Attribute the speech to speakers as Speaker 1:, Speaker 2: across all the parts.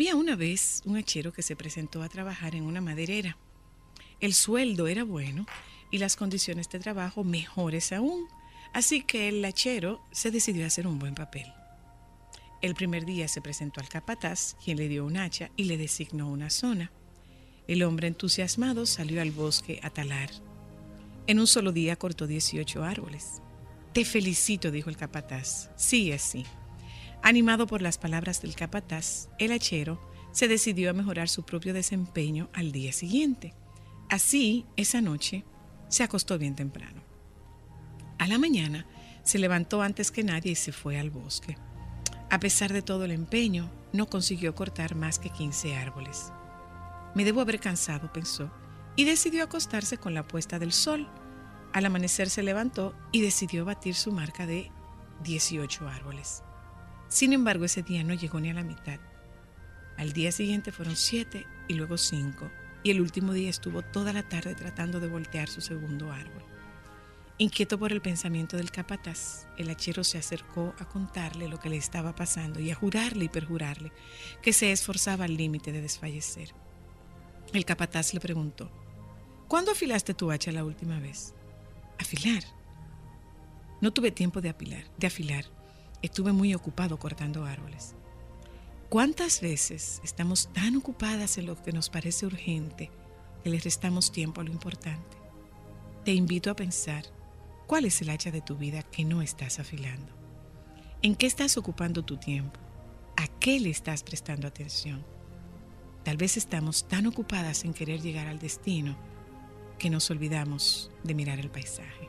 Speaker 1: Había una vez un hachero que se presentó a trabajar en una maderera. El sueldo era bueno y las condiciones de trabajo mejores aún, así que el hachero se decidió a hacer un buen papel. El primer día se presentó al capataz, quien le dio un hacha y le designó una zona. El hombre entusiasmado salió al bosque a talar. En un solo día cortó 18 árboles. Te felicito, dijo el capataz. Sí, es sí. Animado por las palabras del capataz, el hachero se decidió a mejorar su propio desempeño al día siguiente. Así, esa noche, se acostó bien temprano. A la mañana, se levantó antes que nadie y se fue al bosque. A pesar de todo el empeño, no consiguió cortar más que 15 árboles. Me debo haber cansado, pensó, y decidió acostarse con la puesta del sol. Al amanecer se levantó y decidió batir su marca de 18 árboles. Sin embargo, ese día no llegó ni a la mitad. Al día siguiente fueron siete y luego cinco, y el último día estuvo toda la tarde tratando de voltear su segundo árbol. Inquieto por el pensamiento del capataz, el hachero se acercó a contarle lo que le estaba pasando y a jurarle y perjurarle que se esforzaba al límite de desfallecer. El capataz le preguntó, ¿Cuándo afilaste tu hacha la última vez? Afilar. No tuve tiempo de afilar, de afilar. Estuve muy ocupado cortando árboles. ¿Cuántas veces estamos tan ocupadas en lo que nos parece urgente que le restamos tiempo a lo importante? Te invito a pensar, ¿cuál es el hacha de tu vida que no estás afilando? ¿En qué estás ocupando tu tiempo? ¿A qué le estás prestando atención? Tal vez estamos tan ocupadas en querer llegar al destino que nos olvidamos de mirar el paisaje.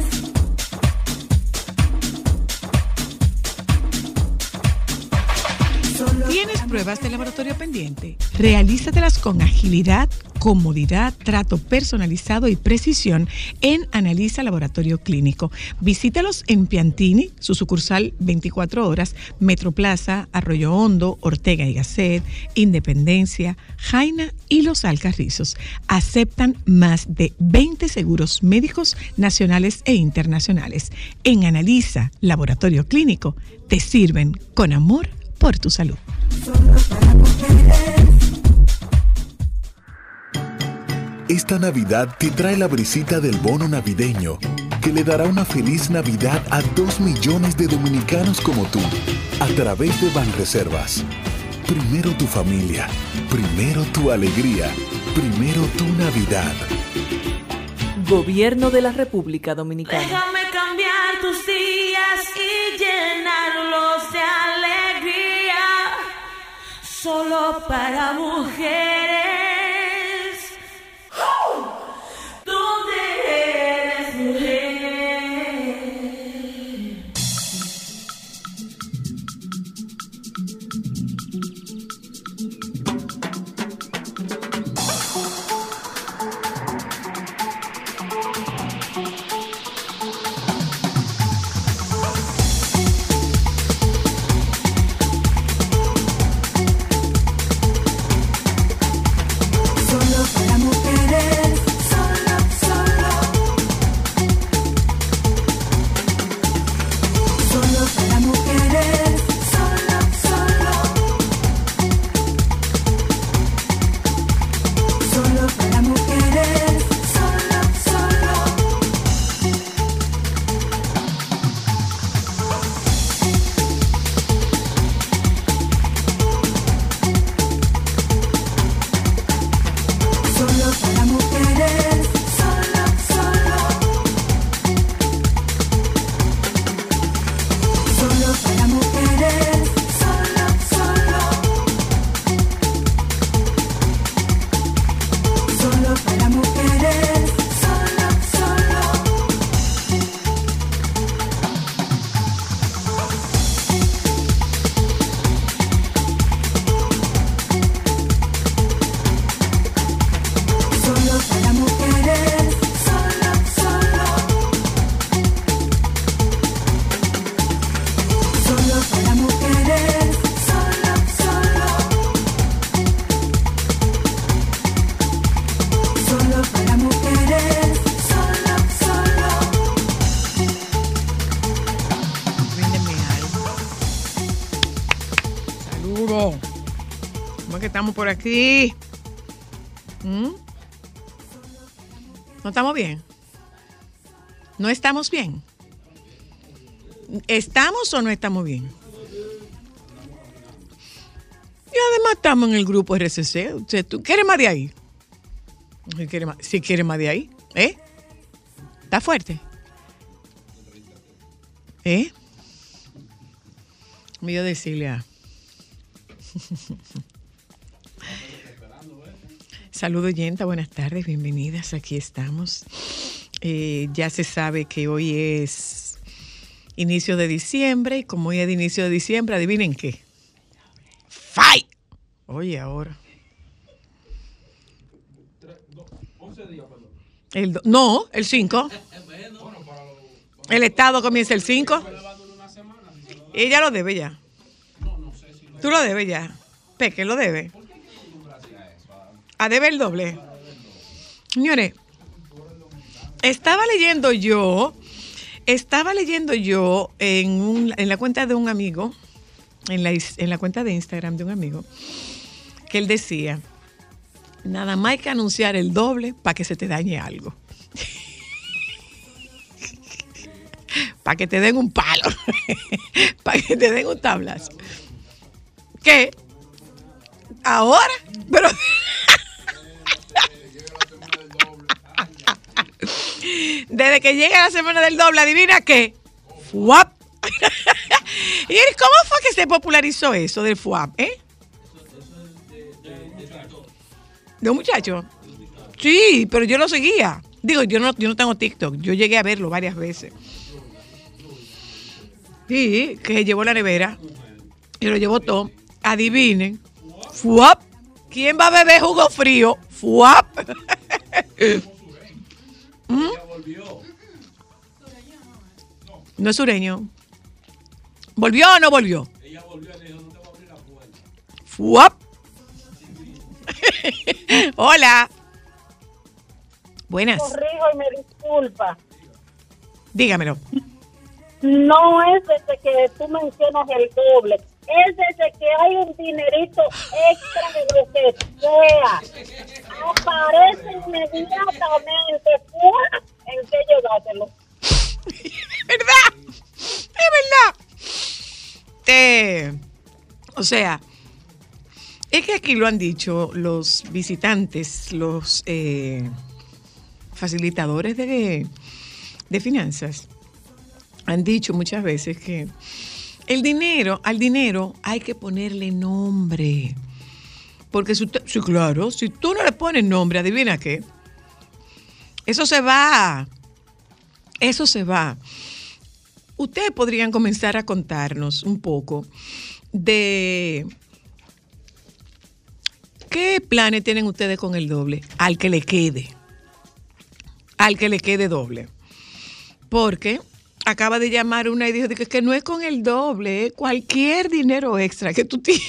Speaker 1: ¿Tienes pruebas de laboratorio pendiente? Realízatelas con agilidad, comodidad, trato personalizado y precisión en Analiza Laboratorio Clínico. Visítalos en Piantini, su sucursal 24 horas, Metroplaza, Arroyo Hondo, Ortega y Gasset, Independencia, Jaina y Los Alcarrizos. Aceptan más de 20 seguros médicos nacionales e internacionales. En Analiza Laboratorio Clínico te sirven con amor por tu salud.
Speaker 2: Esta Navidad te trae la brisita del bono navideño, que le dará una feliz Navidad a dos millones de dominicanos como tú, a través de Banreservas. Primero tu familia, primero tu alegría, primero tu Navidad.
Speaker 3: Gobierno de la República Dominicana.
Speaker 4: Déjame cambiar tus días y llenarlos de alegría. Solo para mujeres.
Speaker 1: Aquí? ¿Mm? ¿No estamos bien? ¿No estamos bien? ¿Estamos o no estamos bien? Y además estamos en el grupo RCC. ¿Tú quieres más de ahí? Si quiere más, de ahí, ¿eh? ¿Está fuerte? ¿Eh? A decirle a... Saludos, oyenta, buenas tardes, bienvenidas, aquí estamos. Eh, ya se sabe que hoy es inicio de diciembre y como hoy es de inicio de diciembre, adivinen qué. ¡Fight! Oye, ahora. El do- no, el 5. El Estado comienza el 5. Ella lo debe ya. Tú lo debes ya. Peque lo debe. A debe el doble. Señores, estaba leyendo yo, estaba leyendo yo en, en la cuenta de un amigo, en la, en la cuenta de Instagram de un amigo, que él decía, nada más hay que anunciar el doble para que se te dañe algo. para que te den un palo, para que te den un tablazo. ¿Qué? Ahora, pero... Desde que llega la semana del doble, adivina qué. FUAP. ¿Y cómo fue que se popularizó eso del FUAP? ¿Eh? ¿De un muchacho? Sí, pero yo lo seguía. Digo, yo no, yo no tengo TikTok. Yo llegué a verlo varias veces. Sí, que llevó la nevera. Y lo llevó todo. Adivinen. FUAP. ¿Quién va a beber jugo frío? FUAP. ¿Mm? No es sureño. ¿Volvió o no volvió? FUAP. Hola. Buenas.
Speaker 5: corrijo y me disculpa.
Speaker 1: Dígamelo.
Speaker 5: No es desde que tú mencionas el doble, es desde que hay un dinerito extra de lo que sea. Aparece inmediatamente en que llevártelo.
Speaker 1: ¿Verdad? Es verdad. Eh, o sea, es que aquí lo han dicho los visitantes, los eh, facilitadores de, de finanzas. Han dicho muchas veces que el dinero, al dinero hay que ponerle nombre. Porque, si usted- sí, claro, si tú no le pones nombre, adivina qué. Eso se va. Eso se va. Ustedes podrían comenzar a contarnos un poco de qué planes tienen ustedes con el doble, al que le quede, al que le quede doble. Porque acaba de llamar una y dijo que, que no es con el doble, es cualquier dinero extra que tú tienes.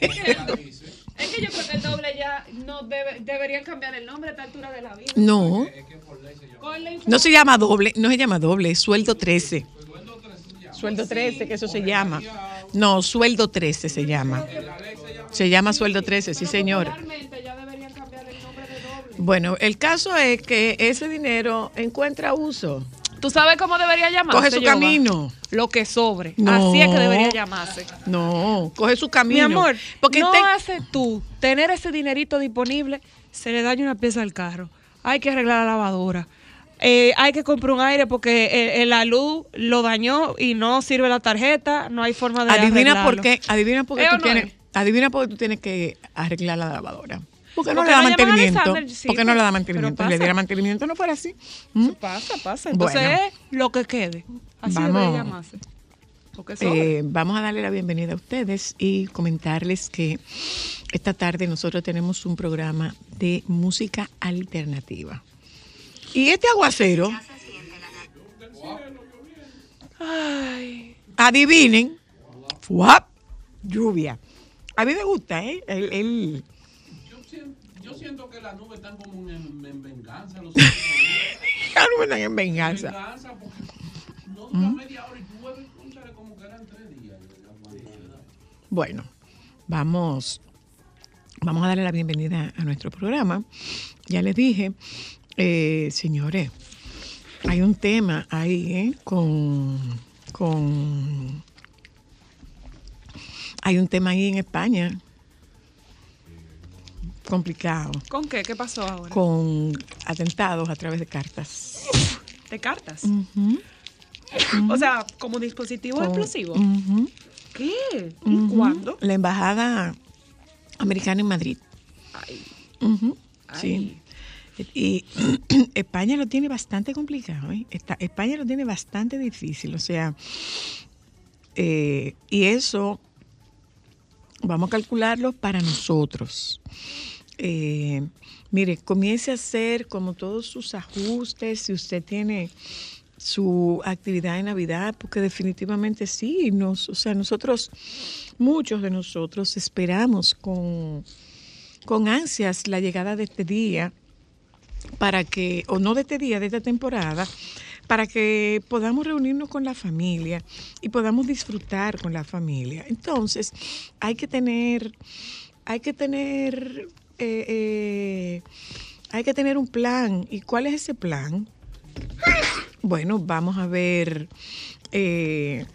Speaker 6: Es que yo creo que el doble ya no debe, deberían cambiar el nombre a esta altura de la vida.
Speaker 1: No, no se llama doble, no se llama doble, es sueldo 13. Sueldo 13, que eso se llama. No, sueldo 13 se llama. Se llama sueldo 13, sí señor. Bueno, el caso es que ese dinero encuentra uso.
Speaker 6: ¿Tú sabes cómo debería llamarse?
Speaker 1: Coge su camino.
Speaker 6: Lo que sobre.
Speaker 1: No.
Speaker 6: Así es que debería llamarse.
Speaker 1: No, coge su camino.
Speaker 6: Mi amor,
Speaker 1: porque
Speaker 6: no
Speaker 1: te-
Speaker 6: hace tú tener ese dinerito disponible, se le daña una pieza al carro, hay que arreglar la lavadora, eh, hay que comprar un aire porque eh, eh, la luz lo dañó y no sirve la tarjeta, no hay forma de
Speaker 1: adivina por
Speaker 6: arreglarlo.
Speaker 1: qué, adivina por qué
Speaker 6: ¿Eh o
Speaker 1: tú
Speaker 6: no
Speaker 1: tienes,
Speaker 6: es?
Speaker 1: adivina por qué tú tienes que arreglar la lavadora. Porque no le da mantenimiento.
Speaker 6: Sí,
Speaker 1: porque no le da mantenimiento. Si le diera mantenimiento no fuera así. ¿Mm?
Speaker 6: Pasa, pasa. Entonces
Speaker 1: Bueno.
Speaker 6: es lo que quede. Así
Speaker 1: Vamos.
Speaker 6: debería llamarse.
Speaker 1: Eh, vamos a darle la bienvenida a ustedes y comentarles que esta tarde nosotros tenemos un programa de música alternativa. Y este aguacero, adivinen, ¡fuap! lluvia. A mí me gusta, ¿eh? El, el-
Speaker 7: Yo siento que las nubes están como en, en venganza. Los
Speaker 1: no me dan en venganza.
Speaker 7: venganza porque no dura media hora y tú vuelves, cónchale, como que eran tres días.
Speaker 1: Bueno, vamos vamos a darle la bienvenida a nuestro programa. Ya les dije, eh, señores, hay un tema ahí ¿eh? con, con... Hay un tema ahí en España complicado,
Speaker 6: ¿Con qué? ¿Qué pasó ahora?
Speaker 1: con atentados a través de cartas.
Speaker 6: ¿De cartas? O sea, como dispositivo
Speaker 1: con-
Speaker 6: explosivo. ¿Qué? ¿Y cuándo?
Speaker 1: La embajada americana en Madrid.
Speaker 6: Ay.
Speaker 1: Sí. Y España lo tiene bastante complicado. ¿eh? Está- España lo tiene bastante difícil. O sea, eh, y eso vamos a calcularlo para nosotros. Eh, mire, comience a hacer como todos sus ajustes, si usted tiene su actividad de Navidad, porque definitivamente sí, nos, o sea, nosotros, muchos de nosotros esperamos con, con ansias la llegada de este día para que, o no de este día, de esta temporada, para que podamos reunirnos con la familia y podamos disfrutar con la familia. Entonces, hay que tener, hay que tener, eh, eh, hay que tener un plan. ¿Y cuál es ese plan? Bueno, vamos a ver. eh,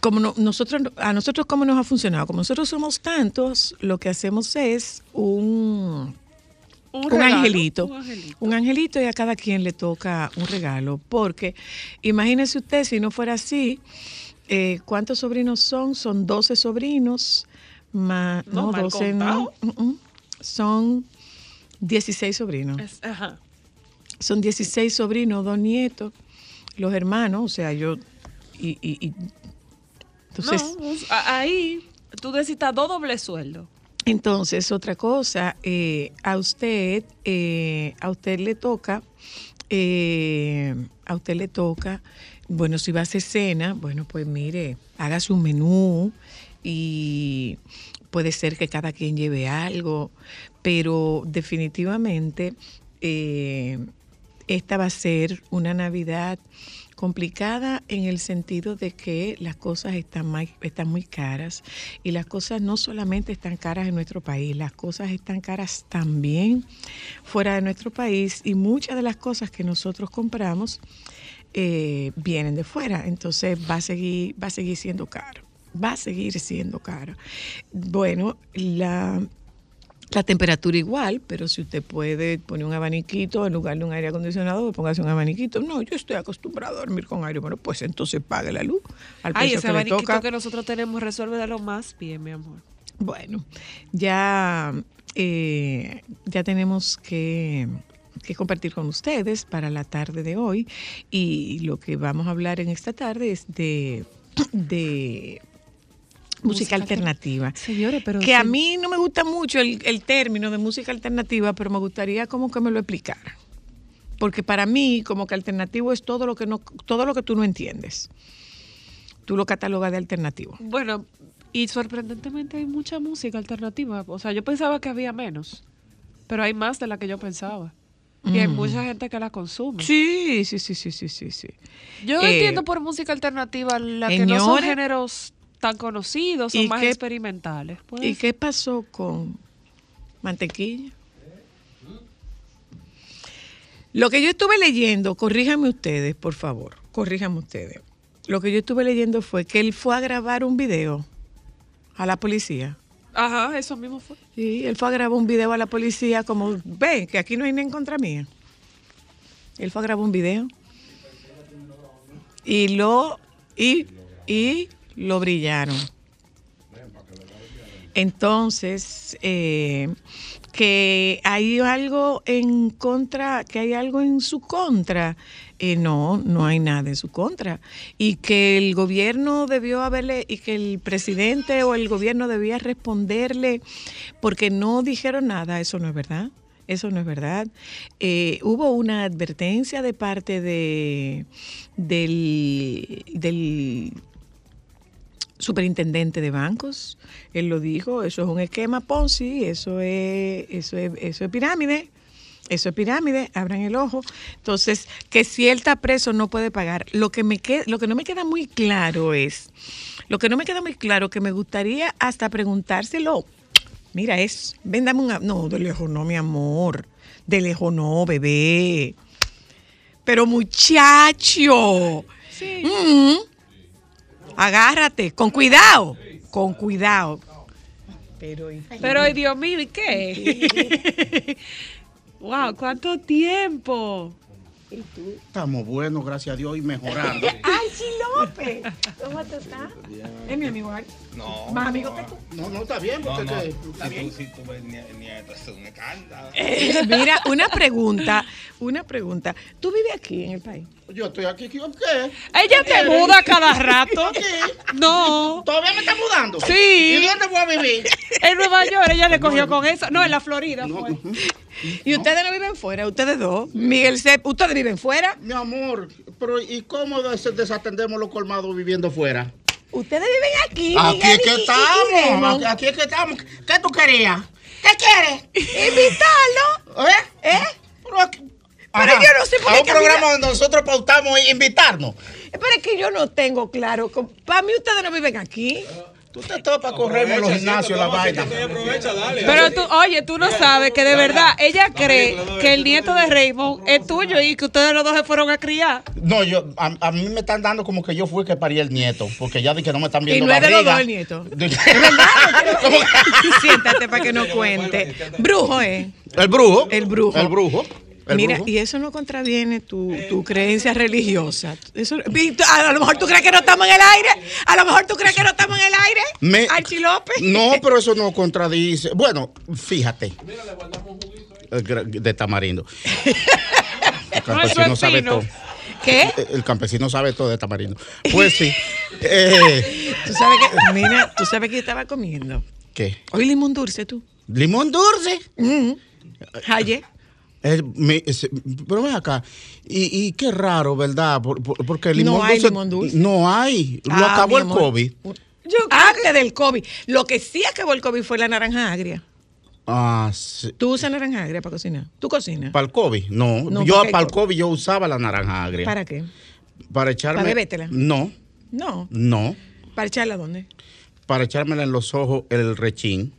Speaker 1: como no- nosotros, a nosotros cómo nos ha funcionado. Como nosotros somos tantos, lo que hacemos es un,
Speaker 6: Un,
Speaker 1: un
Speaker 6: regalo,
Speaker 1: angelito.
Speaker 6: Un angelito.
Speaker 1: Un angelito y a cada quien le toca un regalo. Porque imagínese usted, si no fuera así, eh, ¿cuántos sobrinos son? Son 12 sobrinos, más,
Speaker 6: No,
Speaker 1: no,
Speaker 6: mal
Speaker 1: 12 no, son 16 sobrinos.
Speaker 6: Es- ajá.
Speaker 1: Son 16 sobrinos, dos nietos, los hermanos, o sea, yo, y, y- y- entonces,
Speaker 6: no, pues, ahí tú necesitas dos dobles sueldos.
Speaker 1: Entonces, otra cosa, eh, a usted, eh, a usted le toca, eh, a usted le toca, bueno, si va a hacer cena, bueno, pues mire, hágase un menú y puede ser que cada quien lleve algo, pero definitivamente eh, esta va a ser una Navidad complicada en el sentido de que las cosas están, muy caras y las cosas no solamente están caras en nuestro país, las cosas están caras también fuera de nuestro país y muchas de las cosas que nosotros compramos eh, vienen de fuera, entonces va a seguir, va a seguir siendo caro, va a seguir siendo caro. Bueno, la, la temperatura igual, pero si usted puede poner un abaniquito en lugar de un aire acondicionado, póngase un abaniquito. No, yo estoy acostumbrado a dormir con aire. Bueno, pues entonces pague la luz al
Speaker 6: Ay, ese
Speaker 1: que le
Speaker 6: abaniquito
Speaker 1: toca.
Speaker 6: que nosotros tenemos resuelve de lo más bien, mi amor.
Speaker 1: Bueno, ya, eh, ya tenemos que, que compartir con ustedes para la tarde de hoy y lo que vamos a hablar en esta tarde es de, de música
Speaker 6: Música
Speaker 1: alternativa.
Speaker 6: Señores, pero
Speaker 1: que a mí no me gusta mucho el, el término de música alternativa, pero me gustaría como que me lo explicara. Porque para mí, como que alternativo es todo lo que no, todo lo que tú no entiendes. Tú lo catalogas de alternativo.
Speaker 6: Bueno, y sorprendentemente hay mucha música alternativa. O sea, yo pensaba que había menos, pero hay más de la que yo pensaba. Y hay
Speaker 1: Mm.
Speaker 6: mucha gente que la consume.
Speaker 1: Sí, sí, sí, sí, sí, sí, sí.
Speaker 6: Yo
Speaker 1: Eh,
Speaker 6: entiendo por música alternativa la que no son géneros tan conocidos, son
Speaker 1: ¿y
Speaker 6: más
Speaker 1: qué-
Speaker 6: experimentales. Puede
Speaker 1: ¿Y qué pasó con mantequilla? Lo que yo estuve leyendo, corríjanme ustedes, por favor, corríjanme ustedes. Lo que yo estuve leyendo fue que él fue a grabar un video a la policía.
Speaker 6: Ajá, eso mismo fue.
Speaker 1: Sí, él fue a grabar un video a la policía como, ven, que aquí no hay ni en contra mía. Él fue a grabar un video. Y lo, y, y lo brillaron. Entonces, eh, que hay algo en contra, que hay algo en su contra. Eh, no, no hay nada en su contra. Y que el gobierno debió haberle, y que el presidente o el gobierno debía responderle porque no dijeron nada, eso no es verdad. Eso no es verdad. Eh, hubo una advertencia de parte de, del, del superintendente de bancos. Él lo dijo, eso es un esquema Ponzi, eso es, eso es, eso es pirámide. Eso es pirámide, abran el ojo. Entonces, que si él está preso no puede pagar. Lo que me queda, lo que no me queda muy claro es, lo que no me queda muy claro que me gustaría hasta preguntárselo Mira, es. Ven, dame un. No, de lejos no, mi amor. De lejos no, bebé. Pero muchacho. Mm. Agárrate, con cuidado. Con cuidado. Pero,
Speaker 6: Pero, ay, Dios mío, ¿y qué? wow, ¿cuánto tiempo?
Speaker 8: Estamos buenos, gracias a Dios, y mejorando.
Speaker 1: Archie López. ¿Cómo tú estás? Es mi amigo Archie.
Speaker 9: No.
Speaker 1: Más amigo que tú.
Speaker 8: No, no, está bien,
Speaker 9: No,
Speaker 8: porque
Speaker 9: no.
Speaker 8: está bien.
Speaker 9: tú, si tú ves eso me encanta.
Speaker 1: Eh, mira, una pregunta, una pregunta. ¿Tú vives aquí en el país?
Speaker 8: Yo estoy aquí, ¿qué?
Speaker 6: Ella te muda cada rato. No.
Speaker 8: ¿Todavía me está mudando?
Speaker 6: Sí.
Speaker 8: ¿Y dónde voy a vivir?
Speaker 6: En Nueva York ella le cogió con eso. No, en la Florida fue.
Speaker 1: ¿Y ustedes no viven fuera? ¿Ustedes dos? Miguel ¿ustedes viven fuera?
Speaker 8: Mi amor, pero ¿y cómo des- desatendemos los colmados viviendo fuera?
Speaker 1: Ustedes viven aquí.
Speaker 8: Aquí
Speaker 1: Miguel
Speaker 8: es que
Speaker 1: y- y- y
Speaker 8: estamos, aquí, es que estamos. ¿Qué tú querías? ¿Qué quieres?
Speaker 1: Invitarlo.
Speaker 8: ¿Eh?
Speaker 1: ¿Eh?
Speaker 8: Pero, aquí-
Speaker 1: Pero yo no sé por qué
Speaker 8: un
Speaker 1: a mí
Speaker 8: programa donde nosotros pautamos invitarnos.
Speaker 1: Pero es que yo no tengo claro. Para mí ustedes no viven aquí.
Speaker 8: Tú te topas correr en los gimnasios, la vaina.
Speaker 6: Pero tú, oye, tú no sabes que de verdad ella cree que el nieto de Raymond es tuyo y que ustedes los dos se fueron a criar.
Speaker 8: No, yo, a, a mí me están dando como que yo fui el que parí el nieto, porque ya di que no me están
Speaker 1: Y
Speaker 8: viendo
Speaker 1: no es de los dos el nieto. Siéntate para que no cuente. Brujo, ¿eh?
Speaker 8: El brujo.
Speaker 1: El brujo.
Speaker 8: El brujo.
Speaker 1: Mira,
Speaker 8: brujo.
Speaker 1: y eso no contraviene tu, tu creencia religiosa. Eso, a lo mejor tú crees que no estamos en el aire. A lo mejor tú crees que no estamos en el aire.
Speaker 8: Me-
Speaker 1: Archie López.
Speaker 8: No, pero eso no contradice. Bueno, fíjate. El gra- De tamarindo. El campesino sabe todo.
Speaker 1: ¿Qué?
Speaker 8: El campesino sabe todo de tamarindo. Pues sí. Eh,
Speaker 1: Tú sabes que, mira, tú sabes que yo estaba comiendo.
Speaker 8: ¿Qué?
Speaker 1: Hoy limón dulce, tú.
Speaker 8: ¿Limón dulce?
Speaker 1: Ayer.
Speaker 8: Me- es- pero ven acá. Y, y qué raro, ¿verdad? Por- por- porque el
Speaker 1: No
Speaker 8: limón
Speaker 1: hay
Speaker 8: dulce.
Speaker 1: limón dulce.
Speaker 8: No hay. Lo
Speaker 1: Ah,
Speaker 8: acabó el. COVID.
Speaker 1: Antes del COVID. Lo que sí acabó el COVID fue la naranja agria.
Speaker 8: Ah, sí.
Speaker 1: ¿Tú usas naranja agria para cocinar? ¿Tú cocinas?
Speaker 8: ¿Para el COVID? No.
Speaker 1: No,
Speaker 8: yo para el COVID yo usaba la naranja agria.
Speaker 1: ¿Para qué?
Speaker 8: Para echarme.
Speaker 1: ¿Para bebértela?
Speaker 8: No,
Speaker 1: No.
Speaker 8: no.
Speaker 1: ¿Para echarla dónde?
Speaker 8: Para echármela en los ojos el rechín.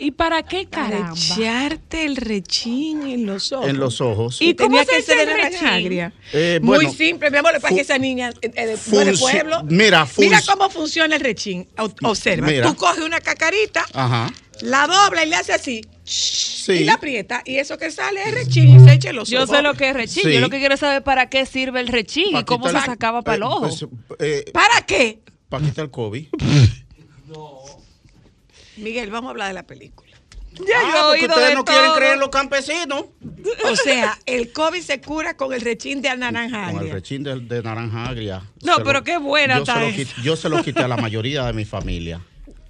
Speaker 6: ¿Y para qué
Speaker 1: Para
Speaker 6: caramba?
Speaker 1: echarte el rechín en los ojos.
Speaker 8: En los ojos.
Speaker 1: ¿Y
Speaker 6: cómo
Speaker 1: tenía
Speaker 6: se
Speaker 1: que ser de agria?
Speaker 8: Eh,
Speaker 1: Muy simple, mi amor, para que esa niña eh, eh, de, pueblo.
Speaker 8: mira,
Speaker 1: Mira cómo funciona el rechín. Observa.
Speaker 8: Mira.
Speaker 1: Tú coges una cacarita,
Speaker 8: Ajá.
Speaker 1: la dobla y le haces así.
Speaker 8: Sí.
Speaker 1: Y la aprieta. Y eso que sale es rechín y se echa en los
Speaker 6: Yo
Speaker 1: ojos.
Speaker 6: sé lo que es rechín.
Speaker 8: Sí.
Speaker 6: Yo lo que quiero saber para qué sirve el rechín y cómo se sacaba para el
Speaker 8: eh,
Speaker 6: ojo.
Speaker 8: pues, eh,
Speaker 1: ¿Para qué?
Speaker 8: para quitar el COVID.
Speaker 1: Miguel, vamos a hablar de la película.
Speaker 6: Ya yo he
Speaker 8: Ah, porque ustedes
Speaker 6: de
Speaker 8: no quieren creer en los campesinos.
Speaker 1: O sea, el COVID se cura con el rechín de naranja
Speaker 8: Con el
Speaker 1: agria.
Speaker 8: rechín de, de naranja agria.
Speaker 6: No,
Speaker 8: Se
Speaker 6: pero qué buena
Speaker 8: yo
Speaker 6: está
Speaker 8: yo se lo quité a la mayoría de mi familia.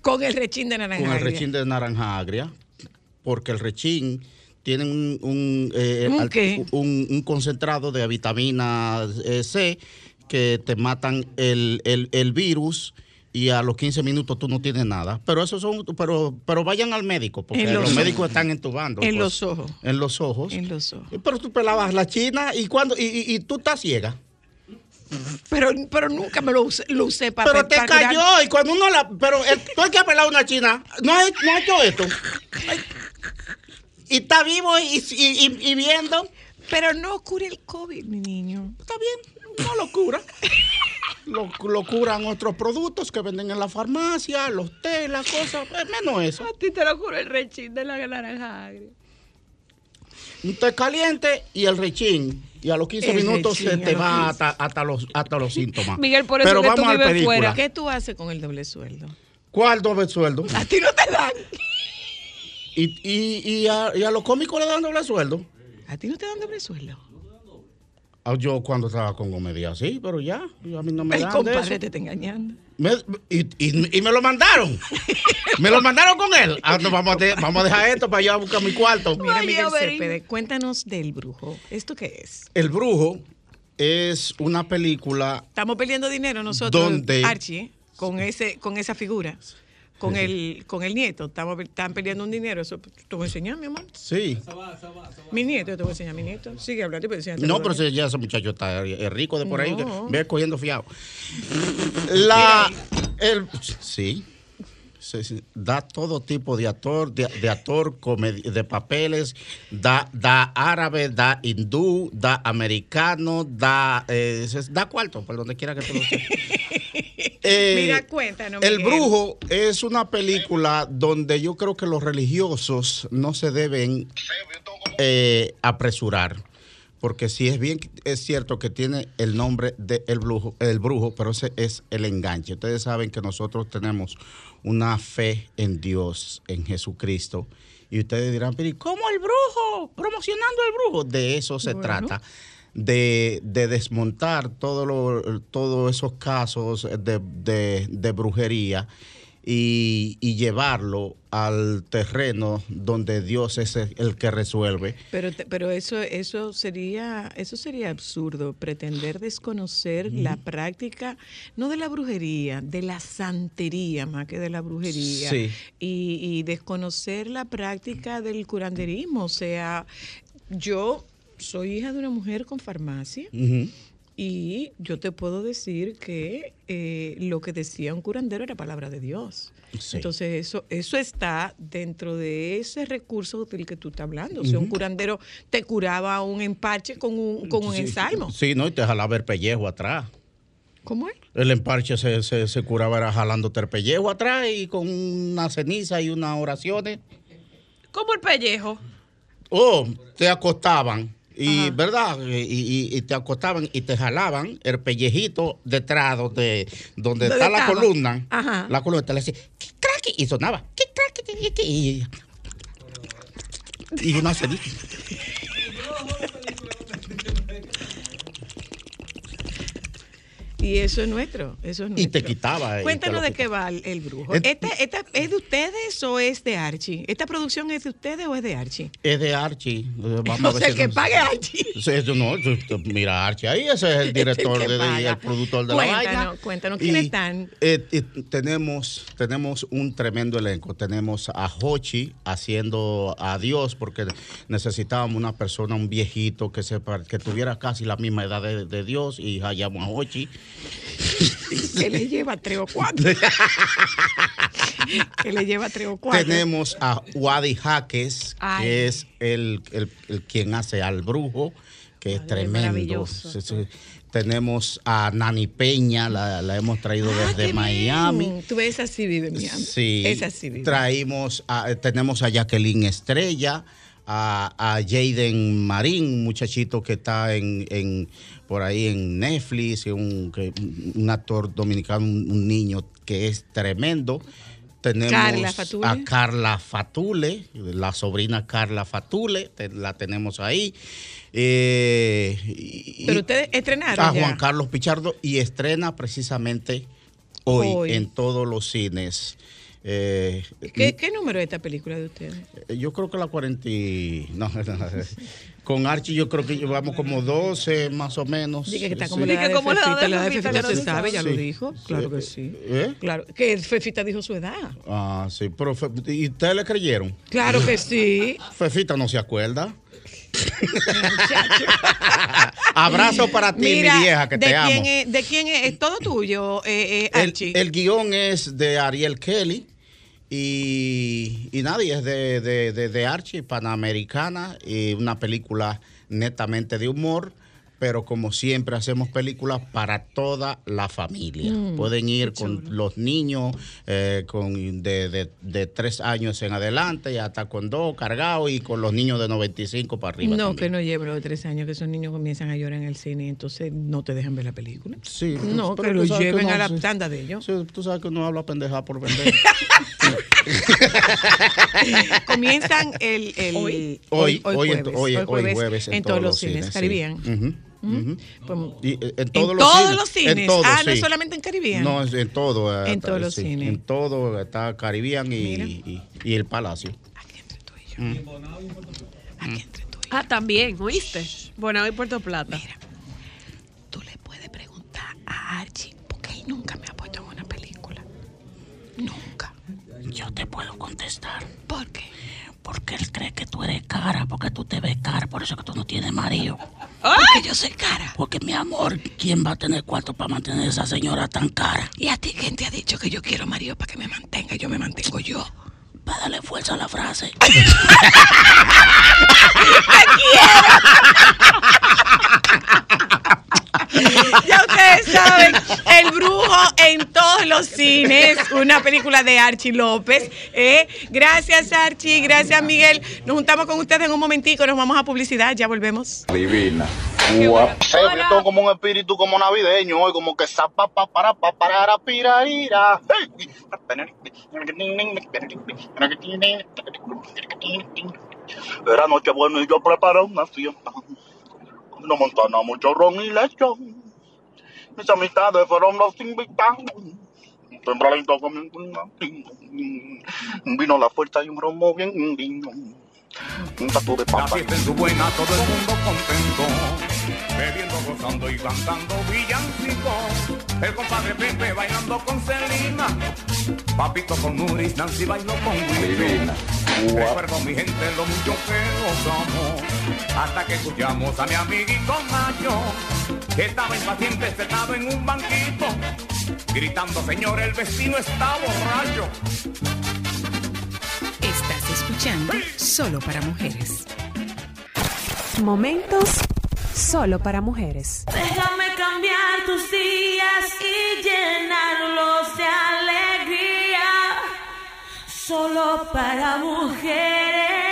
Speaker 1: Con el rechín de naranja
Speaker 8: Con el
Speaker 1: agria.
Speaker 8: rechín de naranja agria. Porque el rechín tiene un, un, eh, concentrado de vitamina eh, C que te matan el, el- el virus y a los 15 minutos tú no tienes nada. Pero eso son, pero, pero vayan al médico, porque los,
Speaker 1: los
Speaker 8: médicos están entubando.
Speaker 1: En
Speaker 8: pues.
Speaker 1: los ojos.
Speaker 8: En los ojos.
Speaker 1: En los ojos.
Speaker 8: Pero tú pelabas la china y cuando y, y- y tú estás ciega.
Speaker 1: Pero, pero nunca me lo usé, lo usé para
Speaker 8: Pero te
Speaker 1: para
Speaker 8: cayó y cuando uno la. Pero el- tú hay que pelar una china. No ha, no hecho esto. Ay. Y está vivo y, y- y- y viendo.
Speaker 1: Pero no cura el COVID, mi niño.
Speaker 8: Está bien, no lo cura. Lo, lo curan otros productos que venden en la farmacia, los té, las cosas. eh, Menos eso.
Speaker 6: A ti te lo juro el rechín de la naranja agria.
Speaker 8: Un té caliente y el rechín. Y a los 15
Speaker 1: El
Speaker 8: minutos
Speaker 1: rechín,
Speaker 8: se
Speaker 1: a
Speaker 8: te va
Speaker 1: 15.
Speaker 8: hasta, hasta los, hasta los síntomas.
Speaker 6: Miguel, por eso
Speaker 8: Pero
Speaker 6: que tú
Speaker 8: vamos la
Speaker 6: vives fuera.
Speaker 1: ¿Qué tú haces con el doble sueldo?
Speaker 8: ¿Cuál doble sueldo?
Speaker 1: A ti no te dan.
Speaker 8: Y, y, y, a, y a los cómicos le dan doble sueldo.
Speaker 1: A ti no te dan doble sueldo.
Speaker 8: Ah, Yo cuando estaba con comedia, sí, pero ya, a mí no me
Speaker 1: El
Speaker 8: dan de
Speaker 1: compadre
Speaker 8: eso.
Speaker 1: te está engañando.
Speaker 8: Me- y, y- y me lo mandaron. me lo mandaron con él. Ah, no, vamos, a de- vamos a dejar esto para ir a buscar mi cuarto.
Speaker 1: Mira, Miguel. Cepede, cuéntanos del brujo. ¿Esto qué es?
Speaker 8: El Brujo es una película
Speaker 1: Estamos perdiendo dinero nosotros,
Speaker 8: ¿Dónde?
Speaker 1: Archie, con ese, con esa figura, con el, con el nieto. Estamos, están perdiendo un dinero. Eso te voy a enseñar, mi amor.
Speaker 8: Sí.
Speaker 1: Mi nieto, yo te voy a enseñar mi nieto. Sigue hablando y enseñarte.
Speaker 8: No, pero ese, ya ese muchacho está es rico de por ahí, que
Speaker 1: No.
Speaker 8: ve cogiendo fiado. La. El, sí. Sí, sí. Da todo tipo de actor, de, de actor, comedi- de papeles, da, da árabe, da hindú, da americano, da, eh, da cuarto, por donde quiera que tú lo estés. Eh,
Speaker 1: Mira, cuéntanos.
Speaker 8: El. Brujo es una película donde yo creo que los religiosos no se deben eh, apresurar. Porque sí es bien, es cierto que tiene el nombre de el brujo, el brujo, pero ese es el enganche. Ustedes saben que nosotros tenemos una fe en Dios, en Jesucristo. Y ustedes dirán, pero ¿y cómo el brujo? Promocionando el brujo. De eso se
Speaker 1: Bueno.
Speaker 8: trata. De, de desmontar todos todos esos casos de, de- de brujería y, y llevarlo al terreno donde Dios es el, que resuelve.
Speaker 1: Pero, pero eso, eso sería, eso sería absurdo, pretender desconocer la práctica, no de la brujería, de la santería más que de la brujería.
Speaker 8: Sí.
Speaker 1: Y, y desconocer la práctica del curanderismo. O sea, yo soy hija de una mujer con farmacia. Y yo te puedo decir que eh, lo que decía un curandero era palabra de Dios.
Speaker 8: Sí.
Speaker 1: Entonces eso, eso está dentro de ese recurso del que tú estás hablando. O sea, un curandero te curaba un empache con un, con un
Speaker 8: Sí. Sí, no, y te jalaba el pellejo atrás.
Speaker 1: ¿Cómo es?
Speaker 8: El emparche se, se, se curaba era jalándote el pellejo atrás y con una ceniza y unas oraciones.
Speaker 6: Como el pellejo.
Speaker 8: Oh, te acostaban. Y, ¿verdad? Y, y- y te acostaban y te jalaban el pellejito detrás donde, donde
Speaker 1: ¿Dónde
Speaker 8: está la columna.
Speaker 1: Ajá.
Speaker 8: La columna te le decía, "Kic, crack", y sonaba. "Kic, crack", y, y una ceniza.
Speaker 1: Y eso es nuestro. Eso es nuestro.
Speaker 8: Y te quitaba. te
Speaker 1: Cuéntanos de qué va el, el brujo.
Speaker 8: Et-
Speaker 1: ¿Esta, esta es de ustedes o es de Archie? ¿Esta producción es de ustedes o es de Archie?
Speaker 8: Es de Archie. Eh, Vamos a
Speaker 1: O
Speaker 8: ver
Speaker 1: sea,
Speaker 8: si
Speaker 1: que pague Archie.
Speaker 8: Eso no, eso- mira, Archie, ahí ese es el director, de,
Speaker 1: paga.
Speaker 8: el productor de la
Speaker 1: Cuéntanos,
Speaker 8: vaina.
Speaker 1: cuéntanos, ¿quiénes
Speaker 8: Y,
Speaker 1: están?
Speaker 8: eh, y tenemos, tenemos un tremendo elenco. Tenemos a Hochi haciendo a Dios, porque necesitábamos una persona, un viejito que sepa, que tuviera casi la misma edad de, de Dios, y hallamos a Hochi.
Speaker 1: Que le lleva tres o cuatro. que le lleva tres o cuatro.
Speaker 8: Tenemos a Wadi Jaques,
Speaker 1: Ay.
Speaker 8: que es el, el- el quien hace al brujo, que es tremendo.
Speaker 6: maravilloso.
Speaker 8: Sí, sí. Tenemos a Nani Peña, la, la hemos traído
Speaker 1: Ah,
Speaker 8: desde Miami.
Speaker 1: bien. Tú ves, así vive mi amor.
Speaker 8: Sí,
Speaker 1: Es así vive.
Speaker 8: traímos a- tenemos a Jacqueline Estrella, a, a Jaden Marín, un muchachito que está en, en- por ahí en Netflix, un, actor dominicano, un, un niño que es tremendo. Tenemos
Speaker 1: Carla
Speaker 8: a Carla Fatule, la sobrina Carla Fatule, la tenemos ahí. Eh, y-
Speaker 1: Pero ustedes estrenaron
Speaker 8: a
Speaker 1: ya.
Speaker 8: Juan Carlos Pichardo y estrena precisamente hoy,
Speaker 1: Hoy.
Speaker 8: en todos los cines. Eh,
Speaker 1: ¿Qué, qué número es esta película de ustedes?
Speaker 8: Yo creo que la 40. y- No, con Archie yo creo que llevamos como 12 más o menos.
Speaker 1: Dije que está
Speaker 8: Sí.
Speaker 1: como la edad de
Speaker 6: como la edad
Speaker 1: Fefita,
Speaker 6: de
Speaker 1: la edad de
Speaker 6: Fefita,
Speaker 1: se
Speaker 6: no
Speaker 1: sabe, ya lo dijo. Claro que sí.
Speaker 8: ¿Eh?
Speaker 1: Claro, que Fefita dijo su edad.
Speaker 8: Ah, sí, pero Fe- ¿y ustedes le creyeron?
Speaker 1: Claro que sí.
Speaker 8: Fefita no se acuerda. Abrazo para ti,
Speaker 1: Mira,
Speaker 8: mi vieja, que
Speaker 1: ¿de
Speaker 8: te amo.
Speaker 1: quién Es, ¿De quién es? ¿Es todo tuyo, eh, eh,
Speaker 8: El,
Speaker 1: Archie?
Speaker 8: el guion es de Ariel Kelly y, y nadie es de, de, de, de Archie, Panamericana, y una película netamente de humor, pero como siempre hacemos películas para toda la familia.
Speaker 1: Mm,
Speaker 8: Pueden ir con los niños eh, con de, de, de tres años en adelante y hasta con dos cargados y con los niños de 95 para arriba.
Speaker 1: no,
Speaker 8: también.
Speaker 1: que no lleve los de tres años, que esos niños comienzan a llorar en el cine entonces no te dejan ver la película.
Speaker 8: Sí,
Speaker 1: No,
Speaker 8: pero
Speaker 1: que
Speaker 8: tú
Speaker 1: lo
Speaker 8: sabes que
Speaker 1: lleven
Speaker 8: uno-
Speaker 1: a la
Speaker 8: sí.
Speaker 1: tanda de ellos.
Speaker 8: Sí, tú sabes que uno habla pendeja por vender.
Speaker 1: Comienzan el, el
Speaker 8: Hoy, hoy, hoy, en-
Speaker 1: jueves,
Speaker 8: hoy- hoy jueves en,
Speaker 1: todos los cines,
Speaker 8: sí.
Speaker 1: Caribbean.
Speaker 8: Ujú, ujú.
Speaker 1: Pues,
Speaker 8: Y, eh, en
Speaker 1: en
Speaker 8: todos los
Speaker 1: todos
Speaker 8: cines.
Speaker 1: los cines.
Speaker 8: En todos,
Speaker 1: ah, no es
Speaker 8: sí.
Speaker 1: solamente en Caribbean.
Speaker 8: No, en todo. eh,
Speaker 1: En todos los
Speaker 8: sí,
Speaker 1: cines.
Speaker 8: En todo está Caribbean y, y- y el Palacio. Mm.
Speaker 6: Ah, también, ¿oíste? Bonao y Puerto Plata.
Speaker 1: Mira, tú le puedes preguntar a Archie, porque él nunca me ha puesto en una película. Nunca.
Speaker 10: Yo te puedo contestar.
Speaker 1: ¿Por qué?
Speaker 10: Porque él cree que tú eres cara, porque tú te ves cara, por eso que tú no tienes marido. Porque yo soy cara. Porque mi amor, ¿quién va a tener cuarto para mantener a esa señora tan cara?
Speaker 1: ¿Y a ti quién te ha dicho que yo quiero marido para que me mantenga? Yo me mantengo yo.
Speaker 10: Para darle fuerza a la frase.
Speaker 1: Ya ustedes saben, El Brujo en todos los cines, una película de Archie López. ¿eh? Gracias Archie, gracias Miguel. Nos juntamos con ustedes en un momentico, nos vamos a publicidad, ya volvemos.
Speaker 11: Divina. Guap. Se ve todo como un espíritu como navideño, hoy como que zapa pa para pa para pira ira. Era noche bueno y yo preparé una fiesta. Una montana, mucho ron y lechón. Mis amistades fueron los invitados. Un tempranito con Vino la fuerza y un romo bien. Un tatu de
Speaker 12: La
Speaker 11: papa.
Speaker 12: fiesta en su buena, todo el mundo contento. Bebiendo, gozando y cantando villancicos. El compadre Pepe bailando con Celina. Papito con Nuris, Nancy bailó con Divina. Recuerdo mi gente lo mucho que gozamos. Hasta que escuchamos a mi amiguito Nacho. Que estaba impaciente sentado en un banquito. Gritando, señor, el vecino está borracho.
Speaker 13: Estás escuchando Solo para Mujeres.
Speaker 14: Momentos solo para mujeres.
Speaker 4: Déjame cambiar tus días y llenarlos de alegría. Solo para mujeres.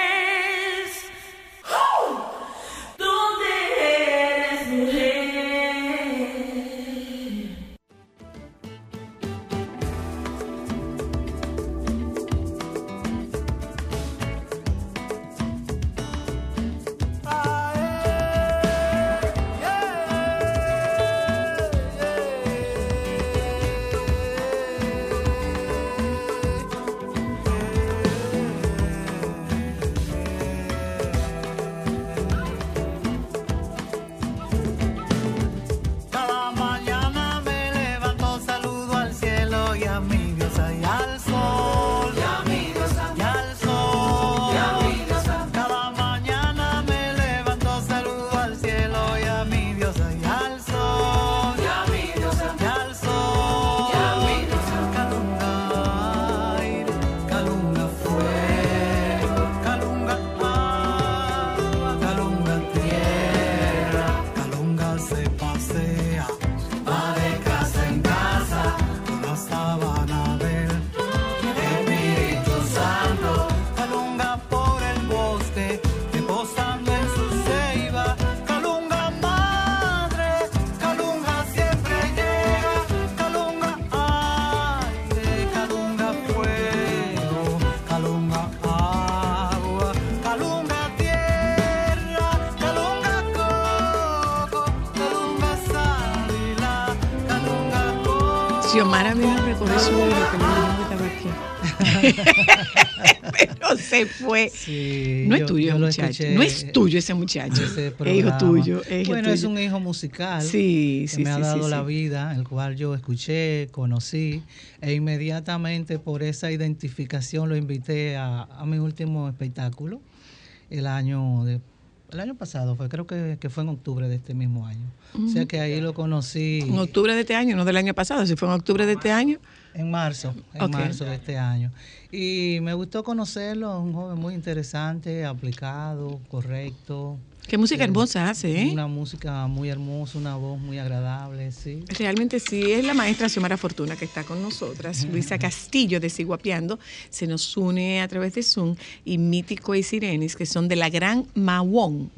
Speaker 15: Se
Speaker 1: fue. no es
Speaker 16: yo-
Speaker 1: tuyo
Speaker 16: yo
Speaker 1: muchacho.
Speaker 16: escuché,
Speaker 1: no es tuyo ese muchacho.
Speaker 16: ese
Speaker 1: es hijo tuyo. es hijo
Speaker 16: bueno, es un hijo musical
Speaker 1: Sí,
Speaker 16: que
Speaker 1: sí,
Speaker 16: me ha dado la vida, el cual yo escuché, conocí e inmediatamente por esa identificación lo invité a, a mi último espectáculo el año de, el año pasado fue, creo que, que fue en octubre de este mismo año. O sea que ahí lo conocí.
Speaker 1: En octubre de este año, no del año pasado. Si fue en octubre de este año.
Speaker 16: En marzo, en marzo de este año. Y me gustó conocerlo, un joven muy interesante, aplicado, correcto.
Speaker 1: Qué música hermosa hace, ¿eh?
Speaker 16: Una música muy hermosa, una voz muy agradable, sí.
Speaker 1: Realmente sí, es la maestra Xiomara Fortuna que está con nosotras. Luisa Castillo de Siguapiando se nos une a través de Zoom y Mítico y Sirenis, que son de la Gran Mawón.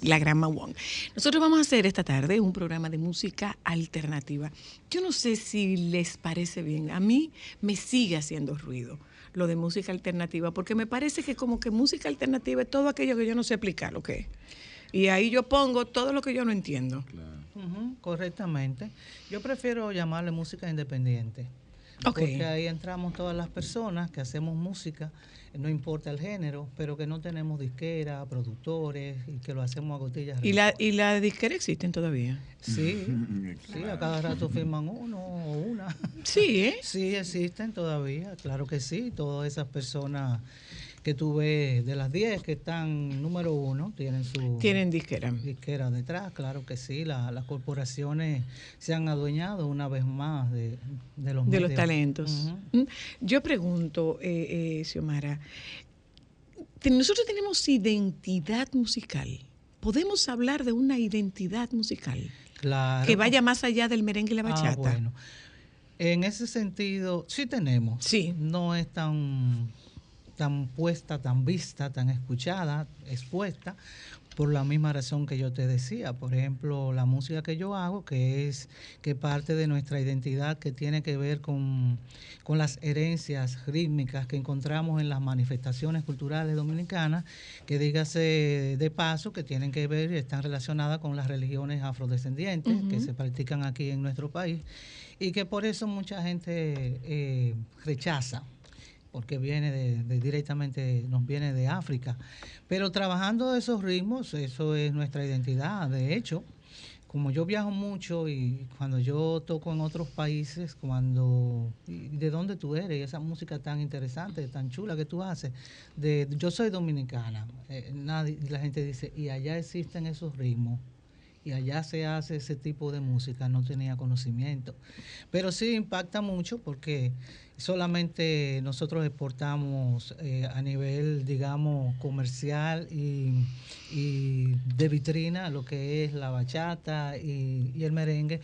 Speaker 1: La Gran Mawón. Nosotros vamos a hacer esta tarde un programa de música alternativa. Yo no sé si les parece bien. A mí me sigue haciendo ruido lo de música alternativa, porque me parece que como que música alternativa es todo aquello que yo no sé explicar lo que es. Y ahí yo pongo todo lo que yo no entiendo.
Speaker 16: Correctamente. Yo prefiero llamarle música independiente. Porque ahí entramos todas las personas que hacemos música, eh, no importa el género, pero que no tenemos disquera, productores y que lo hacemos a gotillas.
Speaker 1: ¿Y la, y la disquera existen todavía?
Speaker 16: Sí, sí, a cada rato firman uno o una.
Speaker 1: Sí, ¿eh?
Speaker 16: Sí, existen todavía, claro que sí. Todas esas personas que tú ves de las 10 que están número uno, tienen su
Speaker 1: Tienen disquera.
Speaker 16: disquera detrás, claro que sí, la- las corporaciones se han adueñado una vez más de, de los
Speaker 1: de los talentos. Mm. Yo pregunto, eh, eh, Xiomara, nosotros tenemos identidad musical. ¿Podemos hablar de una identidad musical
Speaker 16: Claro.
Speaker 1: que vaya más allá del merengue y la
Speaker 16: Ah,
Speaker 1: bachata?
Speaker 16: bueno. En ese sentido, sí tenemos.
Speaker 1: Sí.
Speaker 16: No es tan, tan puesta, tan vista, tan escuchada, expuesta, por la misma razón que yo te decía. Por ejemplo, la música que yo hago, que es que parte de nuestra identidad, que tiene que ver con, con las herencias rítmicas que encontramos en las manifestaciones culturales dominicanas, que dígase de paso, que tienen que ver y están relacionadas con las religiones afrodescendientes que se practican aquí en nuestro país y que por eso mucha gente eh, rechaza porque viene de, directamente nos viene de África. Pero trabajando esos ritmos eso es nuestra identidad. De hecho como yo viajo mucho y cuando yo toco en otros países, cuando de dónde tú eres, y esa música tan interesante, tan chula que tú haces, de yo soy dominicana, eh, la gente dice, y allá existen esos ritmos, y allá se hace ese tipo de música, no tenía conocimiento. Pero sí impacta mucho porque solamente nosotros exportamos eh, a nivel, digamos, comercial y, y de vitrina lo que es la bachata y, y el merengue.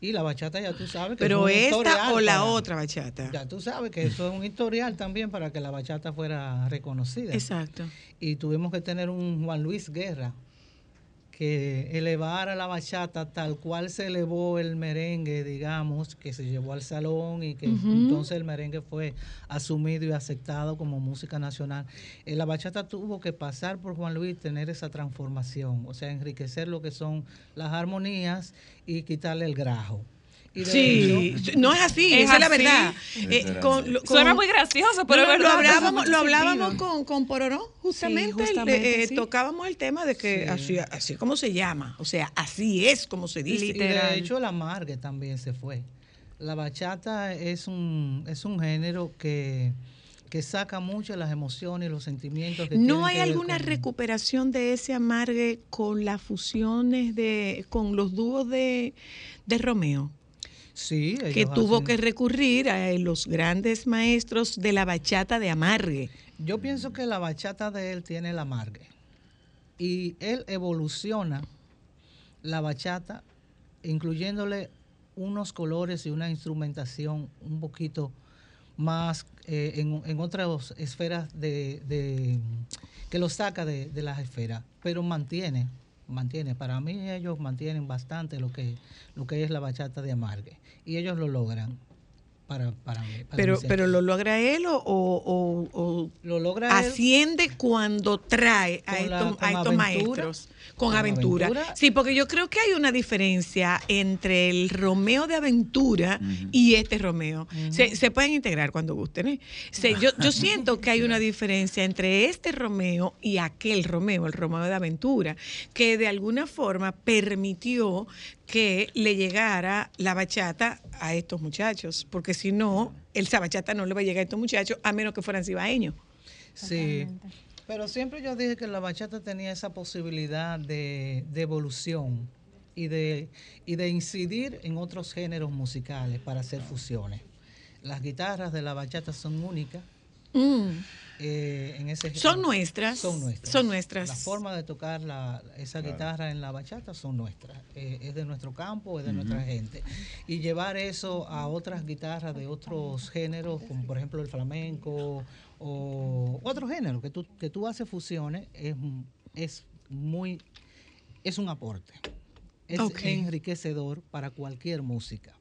Speaker 16: Y la bachata ya tú sabes que
Speaker 1: Pero
Speaker 16: es un
Speaker 1: esta o la
Speaker 16: para-
Speaker 1: otra bachata.
Speaker 16: Ya tú sabes que eso es un historial también para que la bachata fuera reconocida.
Speaker 1: Exacto.
Speaker 16: Y tuvimos que tener un Juan Luis Guerra que elevara la bachata tal cual se elevó el merengue, digamos, que se llevó al salón y que entonces el merengue fue asumido y aceptado como música nacional. Eh, la bachata tuvo que pasar por Juan Luis, tener esa transformación, o sea, enriquecer lo que son las armonías y quitarle el grajo. Y
Speaker 1: Sí,
Speaker 16: hecho-
Speaker 1: no es así,
Speaker 6: Es
Speaker 1: esa es la verdad. Eh, con-
Speaker 6: Suena muy gracioso, pero
Speaker 1: No,
Speaker 6: es verdad.
Speaker 1: Lo hablábamos, lo hablábamos con, con Pororó, justamente,
Speaker 6: Sí, justamente,
Speaker 1: eh,
Speaker 6: sí.
Speaker 1: tocábamos el tema de que
Speaker 16: Sí.
Speaker 1: así, así como se llama, o sea, así es como se dice.
Speaker 16: Y de hecho la amargue también se fue. La bachata es un, es un género que, que saca mucho las emociones y los sentimientos que
Speaker 1: ¿No hay
Speaker 16: que
Speaker 1: alguna
Speaker 16: con-
Speaker 1: recuperación de ese amargue con las fusiones de, con los dúos de, de Romeo?
Speaker 16: Sí,
Speaker 1: que tuvo
Speaker 16: hacen-
Speaker 1: que recurrir a los grandes maestros de la bachata de amargue.
Speaker 16: Yo pienso que la bachata de él tiene el amargue. Y él evoluciona la bachata incluyéndole unos colores y una instrumentación un poquito más eh, en, en otras esferas de, de- que lo saca de, de las esferas, pero mantiene, mantiene. Para mí ellos mantienen bastante lo que, lo que es la bachata de amargue. Y ellos lo logran para, para mí. para
Speaker 1: Pero, pero lo logra él o, o- o-
Speaker 16: Lo logra él.
Speaker 1: asciende cuando trae a estos, a estos maestros con,
Speaker 16: Con
Speaker 1: aventura.
Speaker 16: aventura.
Speaker 1: Sí, porque yo creo que hay una diferencia entre el Romeo de aventura y este Romeo. se, se pueden integrar cuando gusten. ¿eh? Se- yo, yo siento que hay una diferencia entre este Romeo y aquel Romeo, el Romeo de aventura, que de alguna forma permitió que le llegara la bachata a estos muchachos, porque si no, el bachata no le va a llegar a estos muchachos a menos que fueran cibaeños.
Speaker 16: Sí, pero siempre yo dije que la bachata tenía esa posibilidad de, de evolución y de, y de incidir en otros géneros musicales para hacer fusiones. Las guitarras de la bachata son únicas. Eh, en ese
Speaker 1: Son nuestras,
Speaker 16: Son nuestras.
Speaker 1: son nuestras.
Speaker 16: La forma de tocar la, esa
Speaker 1: Claro.
Speaker 16: guitarra en la bachata son nuestras. Eh, es de nuestro campo, es de nuestra gente. Y llevar eso a otras guitarras de otros géneros, como por ejemplo el flamenco o otro género, que tú, que tú haces fusiones, es, es muy, es un aporte. Es enriquecedor para cualquier música,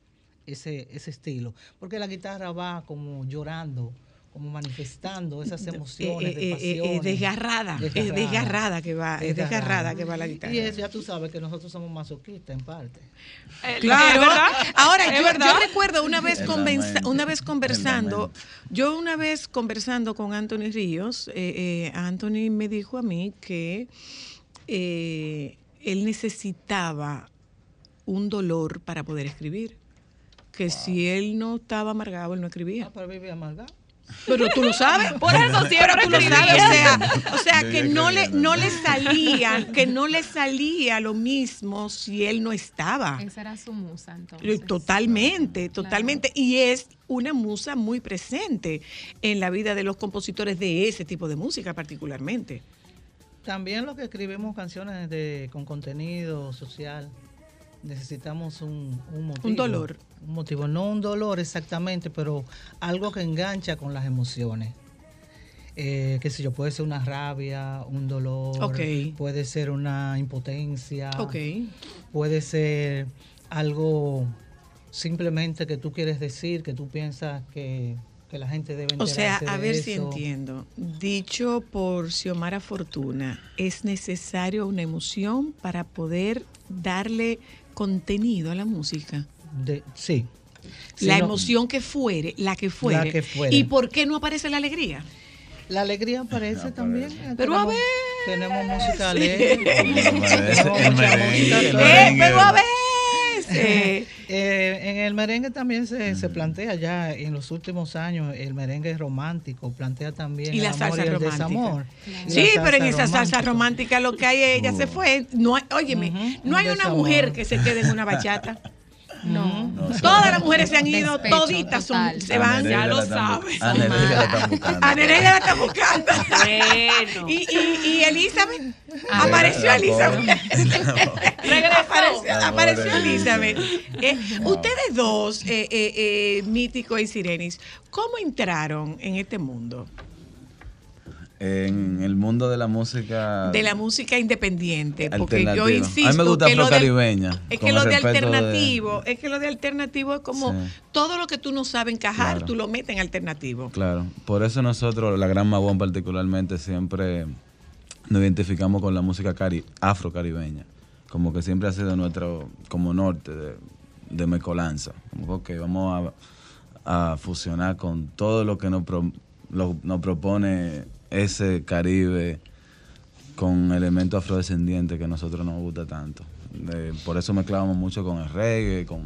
Speaker 16: ese, ese estilo. Porque la guitarra va como llorando, como manifestando esas emociones,
Speaker 1: Eh, eh,
Speaker 16: de
Speaker 1: eh, eh,
Speaker 16: pasiones.
Speaker 1: desgarrada, es desgarrada que va, es desgarrada que va la guitarra.
Speaker 16: Y es, ya tú sabes que nosotros somos masoquistas en parte.
Speaker 1: Claro. Ahora,
Speaker 16: ¿Es
Speaker 1: yo,
Speaker 16: verdad?
Speaker 1: yo recuerdo una vez, una vez conversando, yo una vez conversando con Anthony Ríos, eh, eh, Anthony me dijo a mí que eh, él necesitaba un dolor para poder escribir. Que si él no estaba amargado, él no escribía.
Speaker 16: Ah, para vivir amargado.
Speaker 1: Pero tú lo sabes.
Speaker 6: Por eso siempre
Speaker 1: tú lo sabes. O sea, o sea que no le, no le salía, que no le salía lo mismo si él no estaba.
Speaker 17: Esa era su musa, entonces.
Speaker 1: Totalmente, totalmente. Y es una musa muy presente en la vida de los compositores de ese tipo de música particularmente.
Speaker 16: También los que escribimos canciones de, con contenido social, necesitamos un, un motivo.
Speaker 1: Un dolor.
Speaker 16: Un motivo, no un dolor exactamente, pero algo que engancha con las emociones. Eh, qué sé yo, puede ser una rabia, un dolor,
Speaker 1: Ok.
Speaker 16: puede ser una impotencia,
Speaker 1: Ok.
Speaker 16: puede ser algo simplemente que tú quieres decir, que tú piensas que, que la gente debe
Speaker 1: O sea, a ver si entiendo. Dicho por Xiomara Fortuna, es necesario una emoción para poder darle contenido a la música.
Speaker 16: De- sí. Sí,
Speaker 1: la
Speaker 16: no-
Speaker 1: emoción que fuere, la que fuere.
Speaker 16: que fuere.
Speaker 1: ¿Y por qué no aparece la alegría?
Speaker 16: La alegría aparece también. eh,
Speaker 1: Pero a ver.
Speaker 16: Tenemos música
Speaker 1: Sí.
Speaker 16: alegre.
Speaker 18: aparece el merengue, el
Speaker 16: alegre.
Speaker 18: merengue.
Speaker 1: pero a ver. Eh,
Speaker 16: Eh, en el merengue también se, se plantea ya en los últimos años el merengue romántico, plantea también
Speaker 1: Y
Speaker 16: el
Speaker 1: la
Speaker 16: amor
Speaker 1: salsa
Speaker 16: y el
Speaker 1: romántica.
Speaker 16: desamor.
Speaker 1: Sí, pero en esa salsa
Speaker 16: romántica.
Speaker 1: lo que hay, ella se fue. No hay, óyeme, no hay
Speaker 16: un
Speaker 1: una
Speaker 16: desamor.
Speaker 1: mujer que se quede en una bachata.
Speaker 17: No.
Speaker 1: Todas las mujeres se han ido,
Speaker 17: Despecho
Speaker 1: toditas son,
Speaker 17: total.
Speaker 1: se van, ya lo
Speaker 18: están
Speaker 1: sabes.
Speaker 18: A Nereida la están buscando.
Speaker 1: A Nereida la está buscando.
Speaker 6: Bueno.
Speaker 1: Y, y, y Elizabeth,
Speaker 17: Ah,
Speaker 1: apareció
Speaker 18: la
Speaker 1: Elizabeth. apareció,
Speaker 18: La
Speaker 1: apareció Elizabeth. Eh, Ustedes dos, eh, eh, eh, Mítico y Sirenis, ¿cómo entraron en este mundo?
Speaker 18: En el mundo de la música.
Speaker 1: De la música independiente, porque yo insisto
Speaker 18: A mí me gusta
Speaker 1: que lo de,
Speaker 18: afrocaribeña,
Speaker 1: es que lo de alternativo, es que lo de alternativo es como
Speaker 18: Sí.
Speaker 1: todo lo que tú no sabes encajar,
Speaker 18: Claro.
Speaker 1: tú lo metes en alternativo.
Speaker 18: Claro, por eso nosotros, la Gran Magón particularmente, siempre nos identificamos con la música cari afrocaribeña. Como que siempre ha sido nuestro, como norte de, de mecolanza. Como que vamos a, a fusionar con todo lo que nos, pro- lo- nos propone ese Caribe con elementos afrodescendientes que a nosotros nos gusta tanto. Eh, por eso mezclábamos mucho con el reggae, con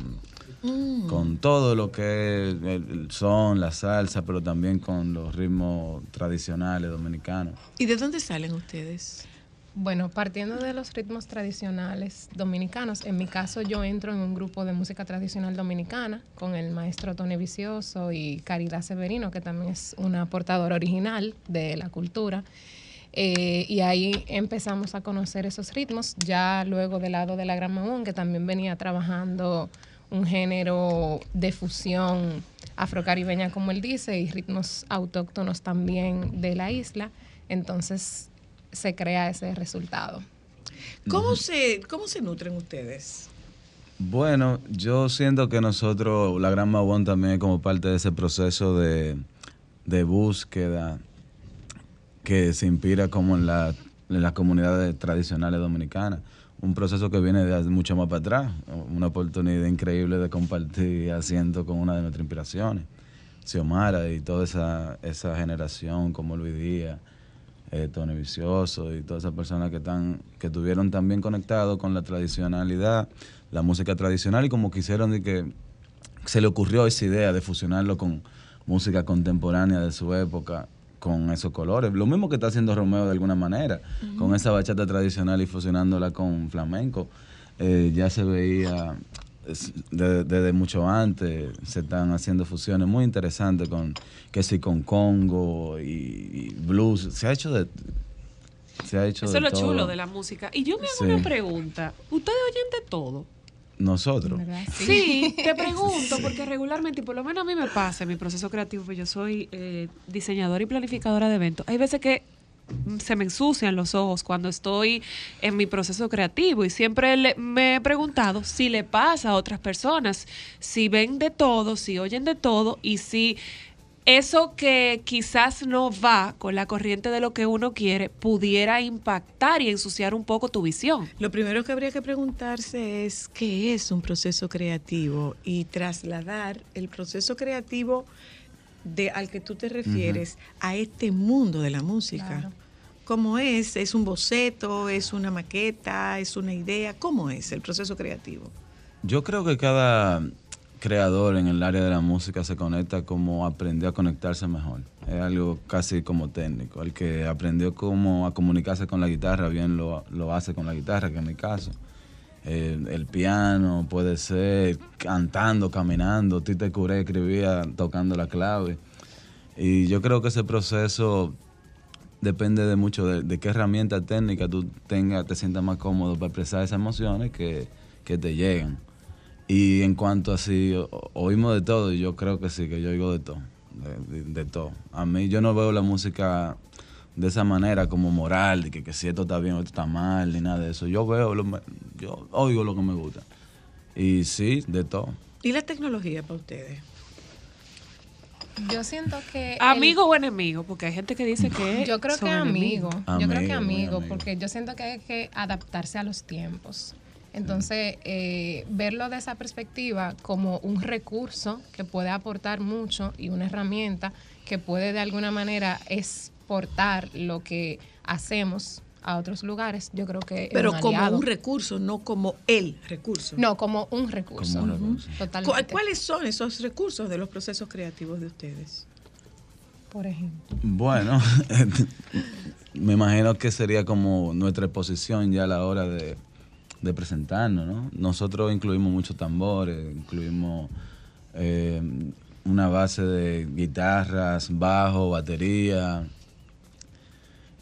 Speaker 1: Mm.
Speaker 18: con todo lo que es el el son, la salsa, pero también con los ritmos tradicionales dominicanos.
Speaker 1: ¿Y de dónde salen ustedes?
Speaker 17: Bueno, partiendo de los ritmos tradicionales dominicanos, en mi caso yo entro en un grupo de música tradicional dominicana con el maestro Tony Vicioso y Caridad Severino, que también es una portadora original de la cultura. Eh, y ahí empezamos a conocer esos ritmos, ya luego del lado de la Gran Mamón, que también venía trabajando un género de fusión afrocaribeña, como él dice, y ritmos autóctonos también de la isla. Entonces se crea ese resultado.
Speaker 1: ¿Cómo, se, ¿Cómo se nutren ustedes?
Speaker 18: Bueno, yo siento que nosotros, la Gran Magón también como parte de ese proceso de, de búsqueda que se inspira como en, la, en las comunidades tradicionales dominicanas. Un proceso que viene de mucho más para atrás, una oportunidad increíble de compartir asiento con una de nuestras inspiraciones, Xiomara y toda esa, esa generación como Luis Díaz, eh, Tony Vicioso y todas esas personas que están que estuvieron también conectados con la tradicionalidad, la música tradicional y como quisieron de que se le ocurrió esa idea de fusionarlo con música contemporánea de su época con esos colores. Lo mismo que está haciendo Romeo de alguna manera, con esa bachata tradicional y fusionándola con flamenco. Eh, ya se veía es- de- desde mucho antes, se están haciendo fusiones muy interesantes con, que sí, con Congo y, y blues. Se ha hecho de... Se ha hecho
Speaker 6: Eso
Speaker 18: de
Speaker 6: es lo
Speaker 18: todo.
Speaker 6: chulo de la música. Y yo me hago
Speaker 18: Sí.
Speaker 6: una pregunta. ¿Ustedes oyen de todo?
Speaker 18: Nosotros.
Speaker 6: Sí, te pregunto, porque regularmente, y por lo menos a mí me pasa en mi proceso creativo, pues yo soy eh, diseñadora y planificadora de eventos. Hay veces que se me ensucian los ojos cuando estoy en mi proceso creativo y siempre le- me he preguntado si le pasa a otras personas, si ven de todo, si oyen de todo y si eso que quizás no va con la corriente de lo que uno quiere pudiera impactar y ensuciar un poco tu visión.
Speaker 1: Lo primero que habría que preguntarse es qué es un proceso creativo y trasladar el proceso creativo de, al que tú te refieres a este mundo de la música.
Speaker 17: Claro.
Speaker 1: ¿Cómo es? ¿Es un boceto? ¿Es una maqueta? ¿Es una idea? ¿Cómo es el proceso creativo?
Speaker 18: Yo creo que cada, creador en el área de la música se conecta como aprendió a conectarse mejor. Es algo casi como técnico. El que aprendió cómo a comunicarse con la guitarra, bien lo, lo hace con la guitarra, que en mi caso. El, el piano puede ser cantando, caminando. Tite Curé escribía tocando la clave. Y yo creo que ese proceso depende de mucho de, de qué herramienta técnica tú tengas, te sientas más cómodo para expresar esas emociones que, que te llegan. Y en cuanto así, o- oímos de todo, yo creo que sí, que yo oigo de todo, de, todo. A mí yo no veo la música de esa manera como moral, de que, que si esto está bien o esto está mal, ni nada de eso. Yo veo, lo, yo oigo lo que me gusta. Y sí, de todo.
Speaker 1: ¿Y la tecnología para ustedes?
Speaker 17: Yo siento que... el-
Speaker 6: ¿Amigo o enemigo? Porque hay gente que dice que
Speaker 17: Yo creo
Speaker 6: son
Speaker 17: que amigo. Yo creo que
Speaker 18: Amigo, muy
Speaker 17: amigo,
Speaker 18: amigo.
Speaker 17: porque yo siento que hay que adaptarse a los tiempos. Entonces, eh, verlo de esa perspectiva como un recurso que puede aportar mucho y una herramienta que puede de alguna manera exportar lo que hacemos a otros lugares, yo creo que es
Speaker 1: Pero
Speaker 17: un
Speaker 1: como un recurso, no como el recurso.
Speaker 17: No, como un recurso.
Speaker 1: Como un
Speaker 17: Ujú, Totalmente.
Speaker 1: ¿Cu- ¿Cuáles son esos recursos de los procesos creativos de ustedes?
Speaker 17: Por ejemplo.
Speaker 18: Bueno, me imagino que sería como nuestra exposición ya a la hora de, de presentarnos, ¿no? Nosotros incluimos muchos tambores, incluimos eh, una base de guitarras, bajo, batería.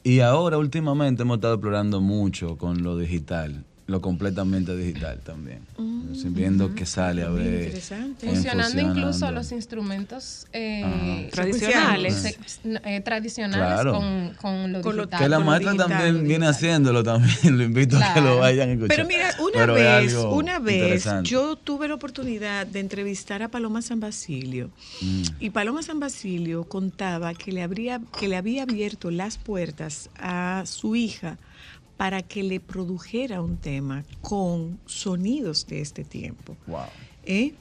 Speaker 18: Y ahora últimamente hemos estado explorando mucho con lo digital, lo completamente digital también. Así, viendo qué sale a ver.
Speaker 1: interesante.
Speaker 18: en
Speaker 17: Funcionando incluso los instrumentos eh.
Speaker 6: Tradicionales.
Speaker 17: eh, tradicionales
Speaker 18: Claro.
Speaker 17: con, con lo
Speaker 1: Con
Speaker 17: digital.
Speaker 18: Que la maestra
Speaker 17: digital.
Speaker 18: también viene haciéndolo también, lo invito a que
Speaker 17: Claro.
Speaker 18: lo vayan a escuchar.
Speaker 1: Pero mira, una
Speaker 18: Pero
Speaker 1: vez, una vez, yo tuve la oportunidad de entrevistar a Paloma San Basilio.
Speaker 18: Mm.
Speaker 1: Y Paloma San Basilio contaba que le, habría, que le había abierto las puertas a su hija para que le produjera un tema con sonidos de este tiempo.
Speaker 18: Wow.
Speaker 1: ¿eh?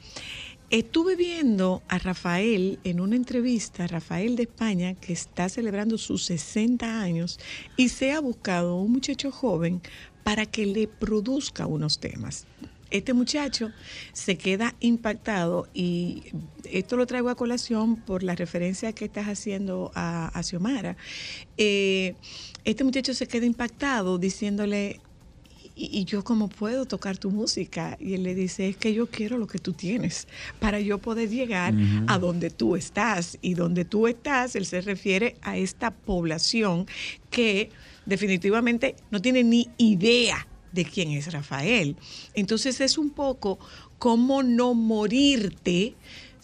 Speaker 1: Estuve viendo a Rafael en una entrevista, Rafael de España, que está celebrando sus 60 años y se ha buscado un muchacho joven para que le produzca unos temas. Este muchacho se queda impactado y esto lo traigo a colación por la referencia que estás haciendo a, a Xiomara. Eh, este muchacho se queda impactado diciéndole, y, y yo cómo puedo tocar tu música y él le dice es que yo quiero lo que tú tienes para yo poder llegar a donde tú estás. Y donde tú estás él se refiere a esta población que definitivamente no tiene ni idea de quién es Rafael. Entonces es un poco cómo no morirte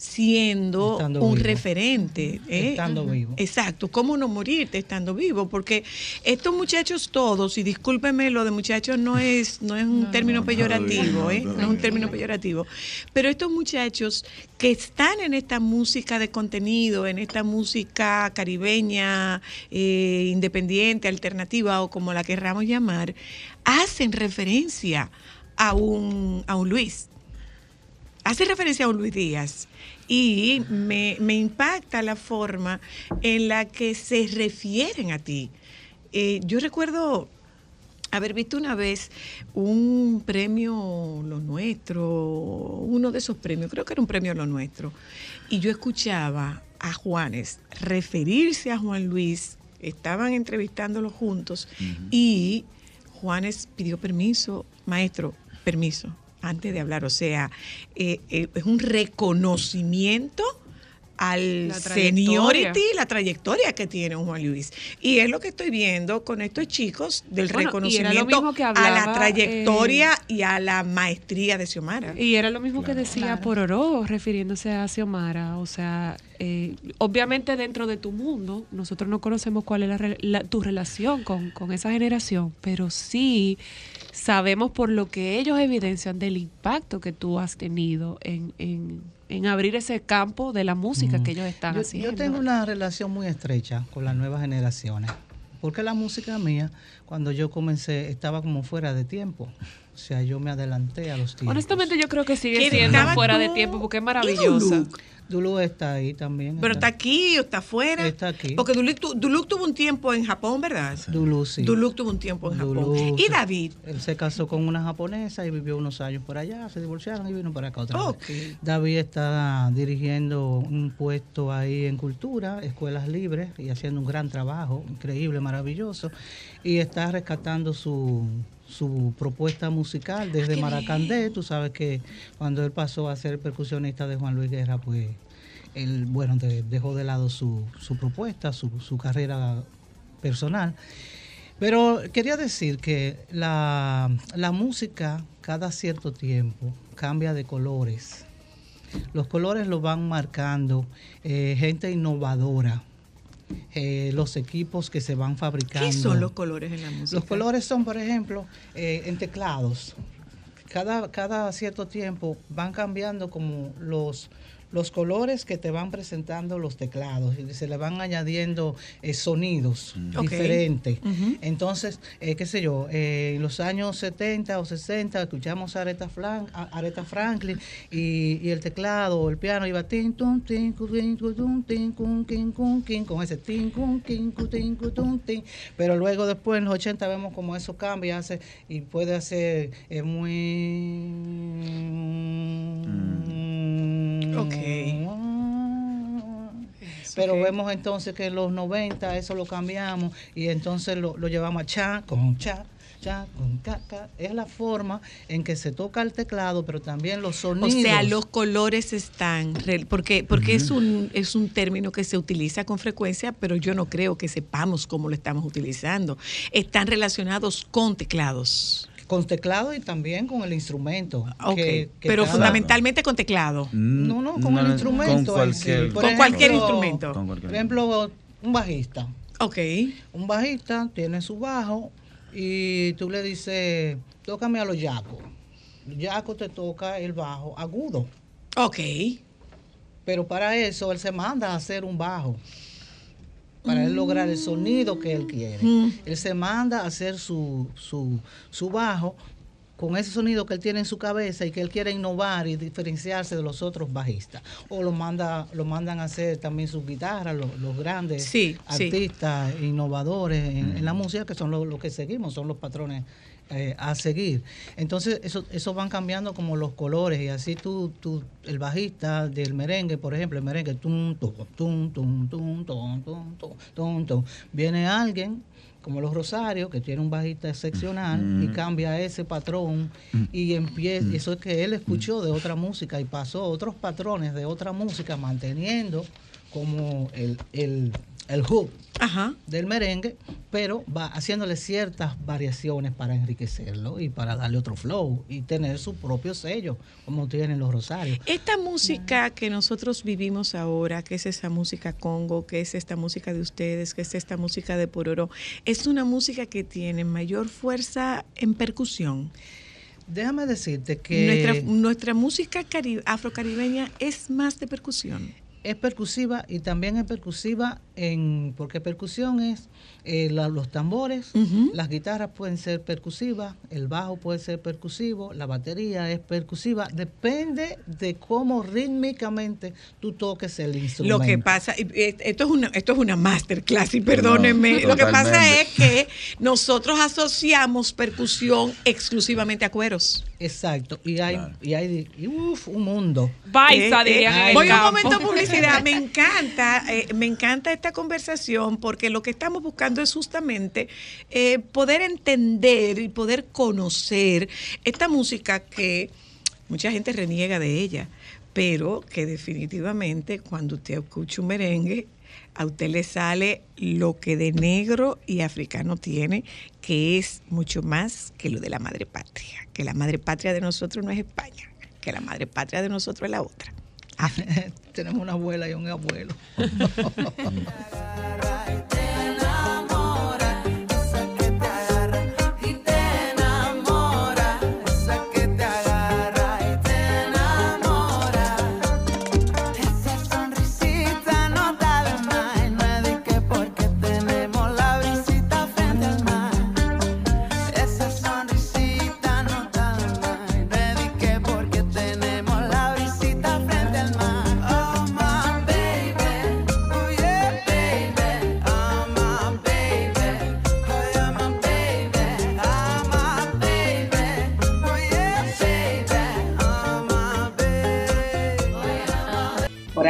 Speaker 1: siendo
Speaker 16: Estando
Speaker 1: un
Speaker 16: vivo.
Speaker 1: referente. ¿eh?
Speaker 16: Estando vivo.
Speaker 1: Exacto, ¿cómo no morirte estando vivo? Porque estos muchachos todos, y discúlpeme, lo de muchachos no es, no es un término peyorativo, ¿eh? no es un término peyorativo, pero estos muchachos que están en esta música de contenido, en esta música caribeña, eh, independiente, alternativa o como la querramos llamar, hacen referencia a un, a un Luis hace referencia a un Luis Díaz y me, me impacta la forma en la que se refieren a ti. Eh, yo recuerdo haber visto una vez un premio Lo Nuestro, uno de esos premios, creo que era un premio Lo Nuestro, y yo escuchaba a Juanes referirse a Juan Luis, estaban entrevistándolo juntos y Juanes pidió permiso, maestro, permiso, antes de hablar. O sea, eh, eh, es un reconocimiento al
Speaker 6: La trayectoria.
Speaker 1: seniority, la trayectoria que tiene un Juan Luis. Y es lo que estoy viendo con estos chicos del
Speaker 6: Bueno,
Speaker 1: reconocimiento a la trayectoria
Speaker 6: eh,
Speaker 1: y a la maestría de Xiomara.
Speaker 6: Y era lo mismo que decía
Speaker 1: Claro.
Speaker 6: Pororó refiriéndose a Xiomara. O sea, eh, obviamente dentro de tu mundo, nosotros no conocemos cuál es la re- la- tu relación con, con esa generación, pero sí sabemos por lo que ellos evidencian del impacto que tú has tenido en, en- en abrir ese campo de la música que ellos están
Speaker 16: yo,
Speaker 6: haciendo.
Speaker 16: yo tengo una relación muy estrecha con las nuevas generaciones, porque la música mía, cuando yo comencé, estaba como fuera de tiempo. O sea, yo me adelanté a los tiempos.
Speaker 6: Honestamente, yo creo que sigue
Speaker 1: ¿Quién
Speaker 6: siendo fuera de tiempo porque es
Speaker 1: ¿Y
Speaker 6: maravillosa.
Speaker 1: Duluc?
Speaker 16: Dulu está ahí también.
Speaker 1: Pero está aquí o está afuera.
Speaker 16: Está aquí.
Speaker 1: Porque Duluc, tu- Duluc tuvo un tiempo en Japón, ¿verdad?
Speaker 16: Dulu, sí.
Speaker 1: Duluc tuvo un tiempo en Japón. ¿Y David?
Speaker 16: Él se casó con una japonesa y vivió unos años por allá, se divorciaron y vino para acá otra
Speaker 1: Ok.
Speaker 16: vez. David está dirigiendo un puesto ahí en cultura, escuelas libres y haciendo un gran trabajo, increíble, maravilloso. Y está rescatando su, su propuesta musical desde Maracandé. Tú sabes que cuando él pasó a ser percusionista de Juan Luis Guerra, pues él, bueno, de- dejó de lado su, su propuesta, su, su carrera personal. Pero quería decir que la, la música cada cierto tiempo cambia de colores. Los colores lo van marcando eh, gente innovadora, eh, los equipos que se van fabricando.
Speaker 1: ¿Qué son los colores en la música?
Speaker 16: Los colores son, por ejemplo, eh, en teclados. Cada, cada cierto tiempo van cambiando como los, los colores que te van presentando los teclados y se le van añadiendo eh, sonidos
Speaker 1: Ok.
Speaker 16: diferentes.
Speaker 1: Ujú.
Speaker 16: Entonces, eh, qué sé yo, eh, en los años 70 o 60 escuchamos a Aretha, Flan- a Aretha Franklin y, y el teclado o el piano iba tin, tun, tin, cu, tin, cu, tun, tin, cun, kin, cun, kin, con ese tin, cun, kin, cu, tin, cu, tun, tin. Pero luego después en los 80 vemos como eso cambia hace, y puede hacer eh, muy...
Speaker 1: Ok.
Speaker 16: Pero vemos entonces que en los 90 eso lo cambiamos y entonces lo, lo llevamos a cha con cha, cha con ca, ca. Es la forma en que se toca el teclado, pero también los
Speaker 1: O
Speaker 16: sonidos.
Speaker 1: sea, los colores están, porque, porque es, un, es un término que se utiliza con frecuencia, pero yo no creo que sepamos cómo lo estamos utilizando. Están relacionados con teclados.
Speaker 16: Con teclado y también con el instrumento.
Speaker 1: Ok,
Speaker 16: que- que
Speaker 1: pero
Speaker 16: cada-
Speaker 1: fundamentalmente con teclado.
Speaker 16: No, no, con el instrumento.
Speaker 18: Con
Speaker 16: sí.
Speaker 18: cualquier,
Speaker 1: instrumento.
Speaker 18: Con cualquier-
Speaker 16: Por ejemplo, un bajista.
Speaker 1: Ok.
Speaker 16: Un bajista tiene su bajo y tú le dices, tócame a los yacos. Yaco te toca el bajo agudo.
Speaker 1: Ok.
Speaker 16: Pero para eso él se manda a hacer un bajo. Para él lograr el sonido que él quiere.
Speaker 1: Mm.
Speaker 16: Él se manda a hacer su, su, su bajo con ese sonido que él tiene en su cabeza y que él quiere innovar y diferenciarse de los otros bajistas. O lo manda, lo mandan a hacer también sus guitarras, los, los grandes
Speaker 1: Sí, sí.
Speaker 16: artistas innovadores en, en la música, que son los los que seguimos, son los patrones eh, a seguir. Entonces, eso, eso van cambiando como los colores y así tú, tú, el bajista del merengue, por ejemplo, el merengue, tum, tum, tum, tum, tum, tum, tum, tum, tum, tum. viene alguien como los Rosarios, que tiene un bajista excepcional y cambia ese patrón y empieza, eso es que él escuchó de otra música y pasó otros patrones de otra música manteniendo como el, el, el hook del merengue, pero va haciéndole ciertas variaciones para enriquecerlo y para darle otro flow y tener su propio sello, como tienen los Rosarios.
Speaker 1: Esta música que nosotros vivimos ahora, que es esa música congo, que es esta música de ustedes, que es esta música de Pororo, es una música que tiene mayor fuerza en percusión.
Speaker 16: Déjame decirte que
Speaker 1: Nuestra, nuestra música cari- afrocaribeña es más de percusión.
Speaker 16: es percusiva y también es percusiva en porque percusión es eh, la- los tambores, las guitarras pueden ser percusivas, el bajo puede ser percusivo, la batería es percusiva, depende de cómo rítmicamente tú toques el instrumento.
Speaker 1: Lo que pasa, y- y esto es una, esto es una masterclass, y perdónenme,
Speaker 16: No,
Speaker 1: lo que pasa es que nosotros asociamos percusión exclusivamente a cueros.
Speaker 16: Exacto, y hay, y hay y, uf, un mundo.
Speaker 6: Baisa,
Speaker 1: Eh, eh, voy a un momento de publicidad. Me encanta, eh, me encanta esta conversación porque lo que estamos buscando es justamente eh, poder entender y poder conocer esta música que mucha gente reniega de ella, pero que definitivamente cuando usted escucha un merengue, a usted le sale lo que de negro y africano tiene, que es mucho más que lo de la madre patria, que la madre patria de nosotros no es España, que la madre patria de nosotros es la otra.
Speaker 16: Tenemos una abuela y un abuelo.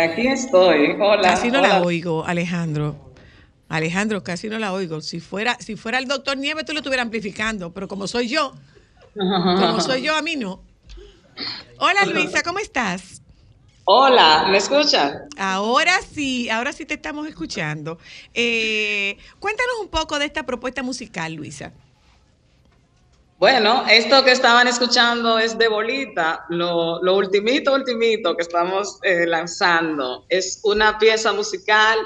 Speaker 19: aquí estoy. Hola.
Speaker 1: Casi no
Speaker 19: hola.
Speaker 1: la oigo, Alejandro. Alejandro, casi no la oigo. Si fuera, si fuera el doctor Nieves, tú lo estuvieras amplificando, pero como soy yo, como soy yo, a mí no. Hola Luisa, ¿cómo estás?
Speaker 19: Hola, ¿me escuchan?
Speaker 1: Ahora sí, ahora sí te estamos escuchando. Eh, cuéntanos un poco de esta propuesta musical, Luisa.
Speaker 19: Bueno, esto que estaban escuchando es de bolita. Lo, lo ultimito, ultimito que estamos eh, lanzando es una pieza musical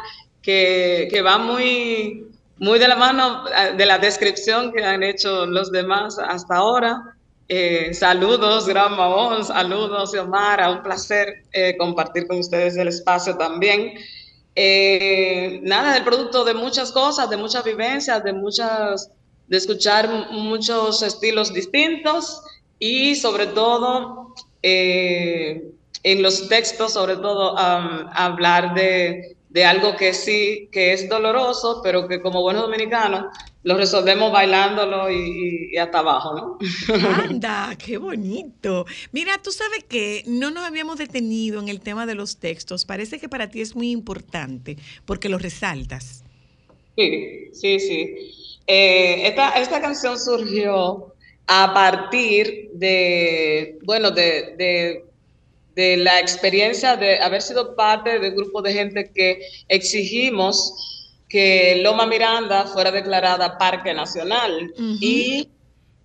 Speaker 19: que, que va muy, muy de la mano eh, de la descripción que han hecho los demás hasta ahora. Eh, saludos, Gran Mahón, saludos, Xiomara, un placer compartir con ustedes el espacio también. Nada, el producto de muchas cosas, de muchas vivencias, de muchas, de escuchar muchos estilos distintos y sobre todo eh, en los textos, sobre todo hablar de, de algo que sí, que es doloroso, pero que como buenos dominicanos lo resolvemos bailándolo y hasta abajo, ¿no?
Speaker 1: Anda, qué bonito. Mira, tú sabes que no nos habíamos detenido en el tema de los textos. Parece que para ti es muy importante porque lo resaltas.
Speaker 19: Sí, sí, sí. Eh, esta, esta canción surgió a partir de, bueno, de, de, de la experiencia de haber sido parte del grupo de gente que exigimos que Loma Miranda fuera declarada Parque Nacional. Y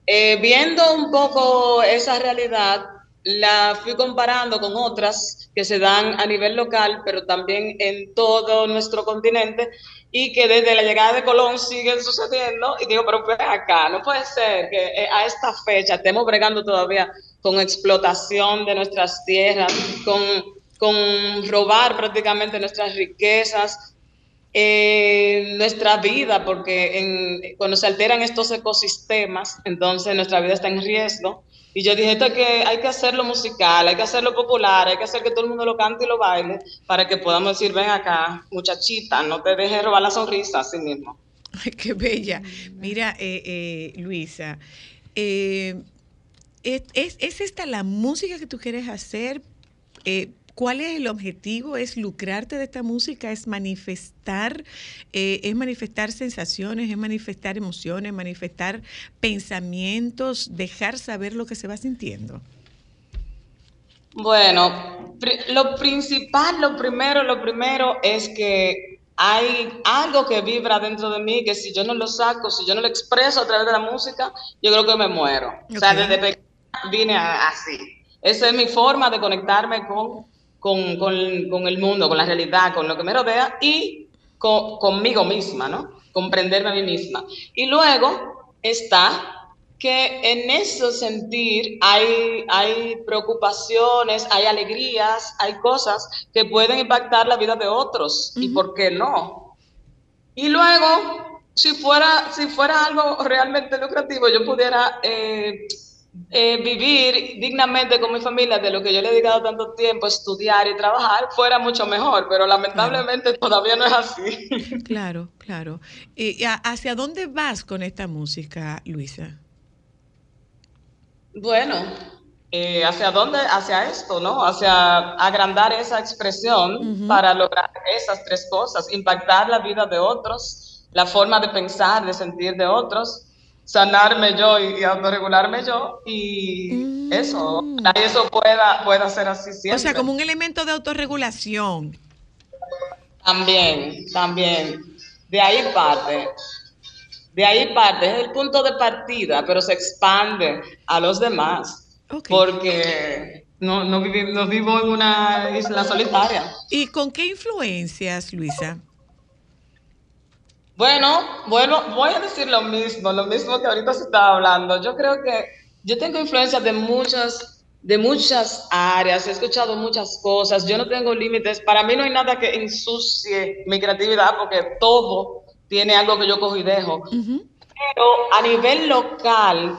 Speaker 19: eh, viendo un poco esa realidad, la fui comparando con otras que se dan a nivel local, pero también en todo nuestro continente, y que desde la llegada de Colón siguen sucediendo. Y digo, pero pues acá, no puede ser que eh, a esta fecha estemos bregando todavía con explotación de nuestras tierras, con, con robar prácticamente nuestras riquezas, eh, nuestra vida, porque cuando se alteran estos ecosistemas, entonces nuestra vida está en riesgo. Y yo dije, esto que, hay que hacerlo musical, hay que hacerlo popular, hay que hacer que todo el mundo lo cante y lo baile, para que podamos decir, ven acá, muchachita, no te dejes robar la sonrisa así mismo.
Speaker 1: Ay, qué bella. Mira, eh, eh, Luisa, eh, ¿es, es- es esta la música que tú quieres hacer? ¿Cuál es el objetivo? ¿Es lucrarte de esta música? ¿Es manifestar? eh, ¿Es manifestar sensaciones? ¿Es manifestar emociones? ¿Manifestar pensamientos? ¿Dejar saber lo que se va sintiendo?
Speaker 19: Bueno, lo principal, lo primero, lo primero es que hay algo que vibra dentro de mí que si yo no lo saco, si yo no lo expreso a través de la música, yo creo que me muero. O sea, desde pequeña vine así. Esa es mi forma de conectarme con, con, con- con el mundo, con la realidad, con lo que me rodea y co- conmigo misma, ¿no? Comprenderme a mí misma. Y luego está que en ese sentir hay, hay preocupaciones, hay alegrías, hay cosas que pueden impactar la vida de otros. ¿Y por qué no? Y luego, si fuera, si fuera algo realmente lucrativo, yo pudiera eh, eh, vivir dignamente con mi familia de lo que yo le he dedicado tanto tiempo, estudiar y trabajar, fuera mucho mejor, pero lamentablemente todavía no es así.
Speaker 1: Claro, claro. ¿Y a- hacia dónde vas con esta música, Luisa?
Speaker 19: Bueno, eh, ¿hacia dónde? Hacia esto, ¿no? Hacia agrandar esa expresión para lograr esas tres cosas, impactar la vida de otros, la forma de pensar, de sentir de otros, sanarme yo y, y autorregularme yo y eso, ojalá y eso pueda, pueda ser así siempre.
Speaker 1: O sea, como un elemento de autorregulación.
Speaker 19: También, también. De ahí parte. De ahí parte. Es el punto de partida, pero se expande a los demás. Porque no, no, vivi- no vivo en una isla solitaria.
Speaker 1: ¿Y con qué influencias, Luisa?
Speaker 19: Bueno, bueno, voy a decir lo mismo, lo mismo que ahorita se estaba hablando. Yo creo que yo tengo influencias de muchas, de muchas áreas, he escuchado muchas cosas, yo no tengo límites, para mí no hay nada que ensucie mi creatividad porque todo tiene algo que yo cojo y dejo. Pero a nivel local,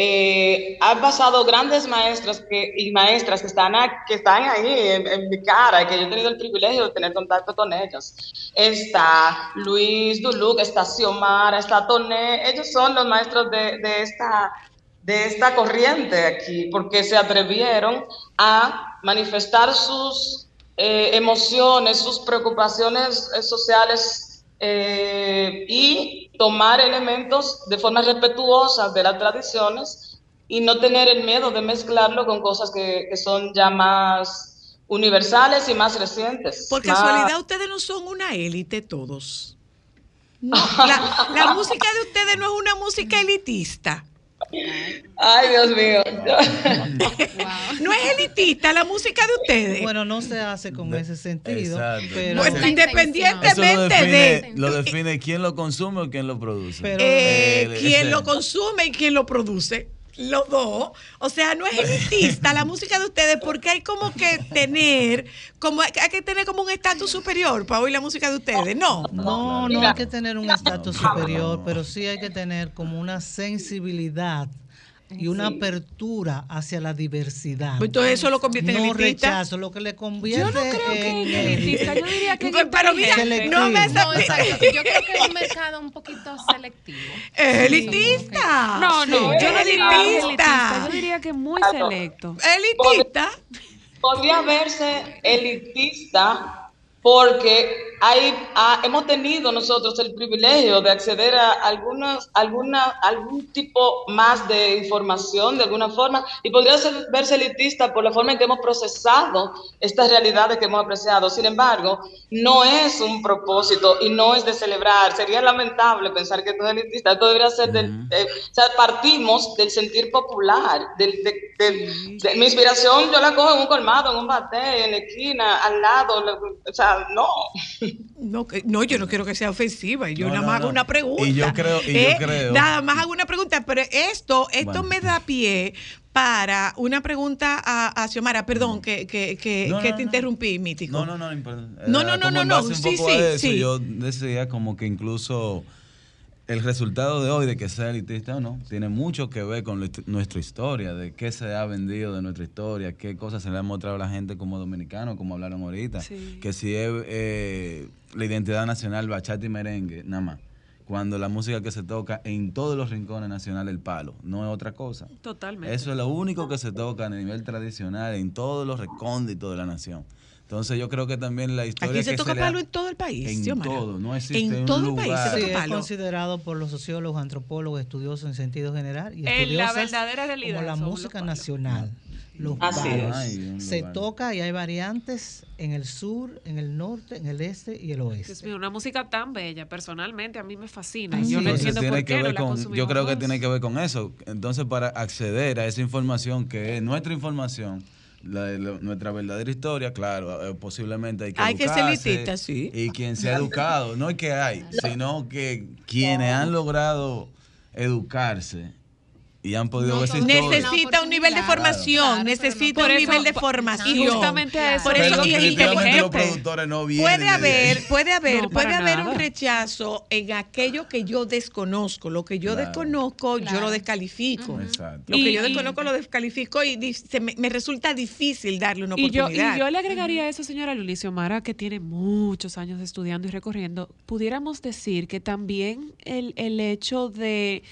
Speaker 19: eh, han pasado grandes maestras que, y maestras que están, a- que están ahí en, en mi cara que yo he tenido el privilegio de tener contacto con ellos. Está Luis Duluc, está Xiomara, está Toné, ellos son los maestros de, de esta, de esta corriente aquí, porque se atrevieron a manifestar sus, eh, emociones, sus preocupaciones eh, sociales eh, y tomar elementos de forma respetuosa de las tradiciones y no tener el miedo de mezclarlo con cosas que, que son ya más universales y más recientes.
Speaker 1: Por
Speaker 19: más-
Speaker 1: casualidad, ustedes no son una élite todos. No, la, la música de ustedes no es una música elitista.
Speaker 19: Ay, Dios mío.
Speaker 1: No es elitista la música de ustedes.
Speaker 16: Bueno, no se hace con ese sentido.
Speaker 18: Exacto.
Speaker 16: Pero,
Speaker 1: Pues,
Speaker 18: Eso lo
Speaker 1: independientemente
Speaker 18: define,
Speaker 1: de
Speaker 18: lo define quién lo consume o quién lo produce.
Speaker 1: eh,
Speaker 18: Eh,
Speaker 1: quién
Speaker 18: ese-
Speaker 1: lo consume y quién lo produce. Los dos. O sea, no es elitista la música de ustedes porque hay como que tener, como hay hay que tener como un estatus superior para oír la música de ustedes. No.
Speaker 16: No, no hay que tener un estatus superior, pero sí hay que tener como una sensibilidad y una apertura hacia la diversidad.
Speaker 1: Pues entonces eso lo convierte en
Speaker 16: no
Speaker 1: elitista.
Speaker 16: rechazo, lo que le convierte
Speaker 6: Yo no creo que
Speaker 16: en
Speaker 6: es elitista, yo diría que es
Speaker 1: Pero mira, no me
Speaker 17: No, exacto. Yo creo que es un mercado un poquito selectivo.
Speaker 1: Es elitista.
Speaker 6: No, no,
Speaker 1: Sí.
Speaker 6: yo no diría
Speaker 1: Elitista.
Speaker 6: elitista, yo diría que es muy selecto.
Speaker 1: Elitista.
Speaker 19: podría verse elitista porque hay, ah, hemos tenido nosotros el privilegio de acceder a algunas, alguna, algún tipo más de información de alguna forma y podría ser- verse elitista por la forma en que hemos procesado estas realidades que hemos apreciado. Sin embargo, no es un propósito y no es de celebrar. Sería lamentable pensar que esto es elitista. Esto debería ser del... de- o sea, partimos del sentir popular, del, de, del- de- mi inspiración yo la cojo en un colmado, en un bate, en la esquina, al lado, o sea, no.
Speaker 1: No, que- no, yo no quiero que sea ofensiva. Yo
Speaker 18: No,
Speaker 1: nada
Speaker 18: no,
Speaker 1: más hago una pregunta.
Speaker 18: Y yo creo- y yo
Speaker 1: ¿eh?
Speaker 18: creo-
Speaker 1: Nada más hago una pregunta, pero esto, esto
Speaker 18: Bueno.
Speaker 1: me da pie para una pregunta a, a Xiomara. Perdón que, que, que, que te interrumpí, Mítico.
Speaker 18: No, no, no, no.
Speaker 1: No, no, no, no, sí, sí,
Speaker 18: eso,
Speaker 1: sí.
Speaker 18: Yo decía como que incluso el resultado de hoy de que sea elitista o no, tiene mucho que ver con nuestra historia, de qué se ha vendido de nuestra historia, qué cosas se le ha mostrado a la gente como dominicano, como hablaron ahorita.
Speaker 6: Sí.
Speaker 18: Que si es eh, la identidad nacional, bachata y merengue, nada más. Cuando la música que se toca en todos los rincones nacionales, el palo, no es otra cosa.
Speaker 6: Totalmente.
Speaker 18: Eso es lo único que se toca a nivel tradicional en todos los recónditos de la nación. Entonces yo creo que también la historia
Speaker 1: Aquí se
Speaker 18: que
Speaker 1: toca
Speaker 18: le ha-
Speaker 1: palo en todo el país,
Speaker 18: en
Speaker 1: Xiomara.
Speaker 18: todo, no existe
Speaker 1: En
Speaker 18: un
Speaker 1: todo el
Speaker 18: lugar.
Speaker 1: país se
Speaker 16: Sí, es considerado por los sociólogos, antropólogos, estudiosos en sentido general y
Speaker 6: En la verdadera realidad
Speaker 16: como la música nacional. Los
Speaker 19: Así
Speaker 16: palos.
Speaker 19: es.
Speaker 16: Se toca y hay variantes en el sur, en el norte, en el este y el oeste.
Speaker 6: mío, una música tan bella, personalmente a mí me fascina.
Speaker 16: Así
Speaker 6: yo no
Speaker 16: es.
Speaker 6: entiendo
Speaker 18: tiene
Speaker 6: por
Speaker 18: que
Speaker 6: qué no
Speaker 18: ver
Speaker 6: la
Speaker 18: con,
Speaker 6: consumimos
Speaker 18: yo creo que tiene que ver con eso. Entonces, para acceder a esa información que es nuestra información, la nuestra verdadera historia, claro, eh, posiblemente hay que
Speaker 1: Hay que ser
Speaker 18: educarse,
Speaker 1: elitista, sí.
Speaker 18: Y quien se ha educado, no es que hay, sino que quienes han logrado educarse y han podido ver esa historia.
Speaker 1: Necesita un nivel de formación, necesita un
Speaker 6: eso-
Speaker 1: nivel de formación.
Speaker 6: y justamente a eso
Speaker 1: Por eso y-
Speaker 6: que
Speaker 1: y-
Speaker 18: definitivamente los
Speaker 1: gente,
Speaker 18: productores no vienen
Speaker 1: Puede haber, puede haber,
Speaker 6: No,
Speaker 1: puede haber
Speaker 6: nada.
Speaker 1: un rechazo en aquello que yo desconozco. Lo que yo
Speaker 18: Claro.
Speaker 1: desconozco, yo lo descalifico. Lo que yo desconozco lo descalifico y se me, me resulta difícil darle una
Speaker 6: Y yo,
Speaker 1: oportunidad.
Speaker 6: y yo le agregaría a eso, señora Lulicio Mara, que tiene muchos años estudiando y recorriendo, pudiéramos decir que también el, el hecho de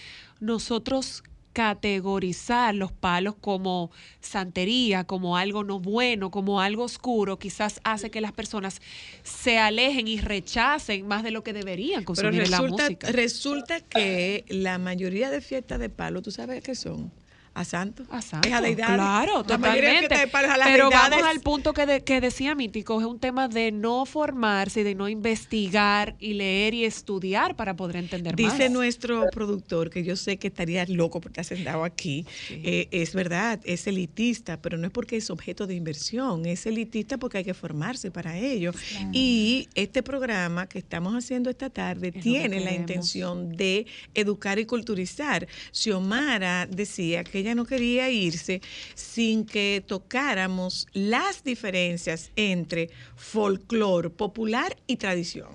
Speaker 6: nosotros categorizar los palos como santería, como algo no bueno, como algo oscuro, quizás hace que las personas se alejen y rechacen más de lo que deberían
Speaker 1: Pero
Speaker 6: consumir la música.
Speaker 1: resulta que la mayoría de fiestas de palo, ¿tú sabes qué son? A santo.
Speaker 6: A santo,
Speaker 1: Es a deidades.
Speaker 6: Claro,
Speaker 1: La
Speaker 6: totalmente.
Speaker 1: fiestas de palo es a las
Speaker 6: Pero
Speaker 1: deidades.
Speaker 6: vamos al punto que, de- que decía Mítico, es un tema de no formarse, de no investigar y leer y estudiar para poder entender más.
Speaker 1: Dice nuestro productor, que yo sé que estaría loco porque ha sentado aquí, eh, es verdad, es elitista, pero no es porque es objeto de inversión, es elitista porque hay que formarse para ello. Y este programa que estamos haciendo esta tarde tiene la intención de educar y culturizar. Xiomara decía que ella no quería irse sin que tocáramos las diferencias entre folclore popular y tradición.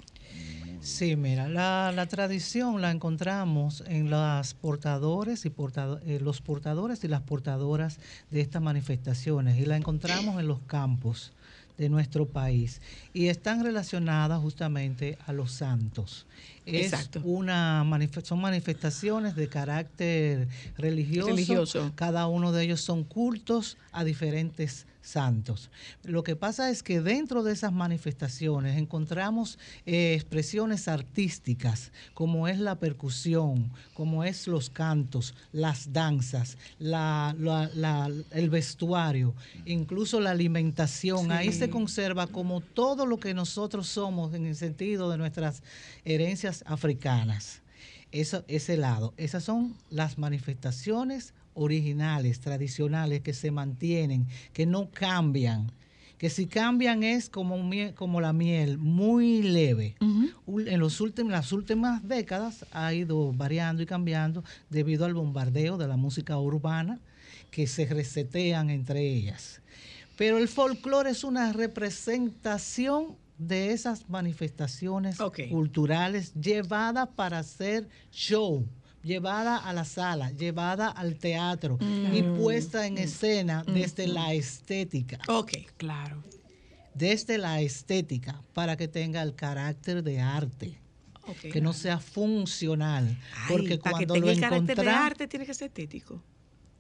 Speaker 16: Sí, mira, la, tradición la encontramos en las portadores y eh, los portadores y las portadoras de estas manifestaciones y la encontramos en los campos de nuestro país y están relacionadas justamente a los santos. es
Speaker 1: Exacto.
Speaker 16: una son manifestaciones de carácter religioso.
Speaker 1: Religioso.
Speaker 16: Cada uno de ellos son cultos a diferentes santos. Lo que pasa es que dentro de esas manifestaciones encontramos eh, expresiones artísticas, como es la percusión, como es los cantos, las danzas, la- la- la- el vestuario, incluso la alimentación. Ahí se conserva como todo lo que nosotros somos en el sentido de nuestras herencias africanas. Eso, ese lado. Esas son las manifestaciones originales, tradicionales, que se mantienen, que no cambian. Que si cambian es como, como la miel, muy leve. En los últimos, las últimas décadas ha ido variando y cambiando debido al bombardeo de la música urbana que se resetean entre ellas. Pero el folclore es una representación de esas manifestaciones culturales llevada para hacer show, llevada a la sala, llevada al teatro y
Speaker 1: Mm.
Speaker 16: puesta en escena
Speaker 1: Mm.
Speaker 16: desde la estética.
Speaker 1: Ok.
Speaker 6: Claro.
Speaker 16: Desde la estética para que tenga el carácter de arte. Que no sea funcional.
Speaker 1: Ay,
Speaker 16: porque
Speaker 1: para que
Speaker 16: cuando
Speaker 1: tenga
Speaker 16: lo
Speaker 1: el carácter de arte tiene que ser estético.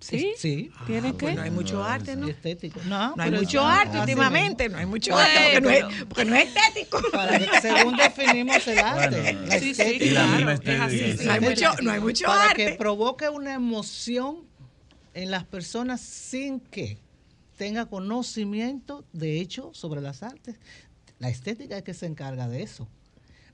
Speaker 16: ¿Sí? Sí.
Speaker 1: ¿Tiene que? No hay mucho arte, ¿no?
Speaker 16: Estético. No,
Speaker 1: No hay mucho arte
Speaker 16: así
Speaker 1: últimamente, no hay mucho
Speaker 16: Bueno,
Speaker 1: arte porque no, es, porque no es estético.
Speaker 16: Para que según definimos el arte.
Speaker 18: Bueno,
Speaker 16: la
Speaker 18: sí, sí, y la misma estética.
Speaker 1: No hay mucho- no hay mucho
Speaker 16: Para
Speaker 1: arte.
Speaker 16: que provoque una emoción en las personas sin que tenga conocimiento, de hecho, sobre las artes. La estética es que se encarga de eso,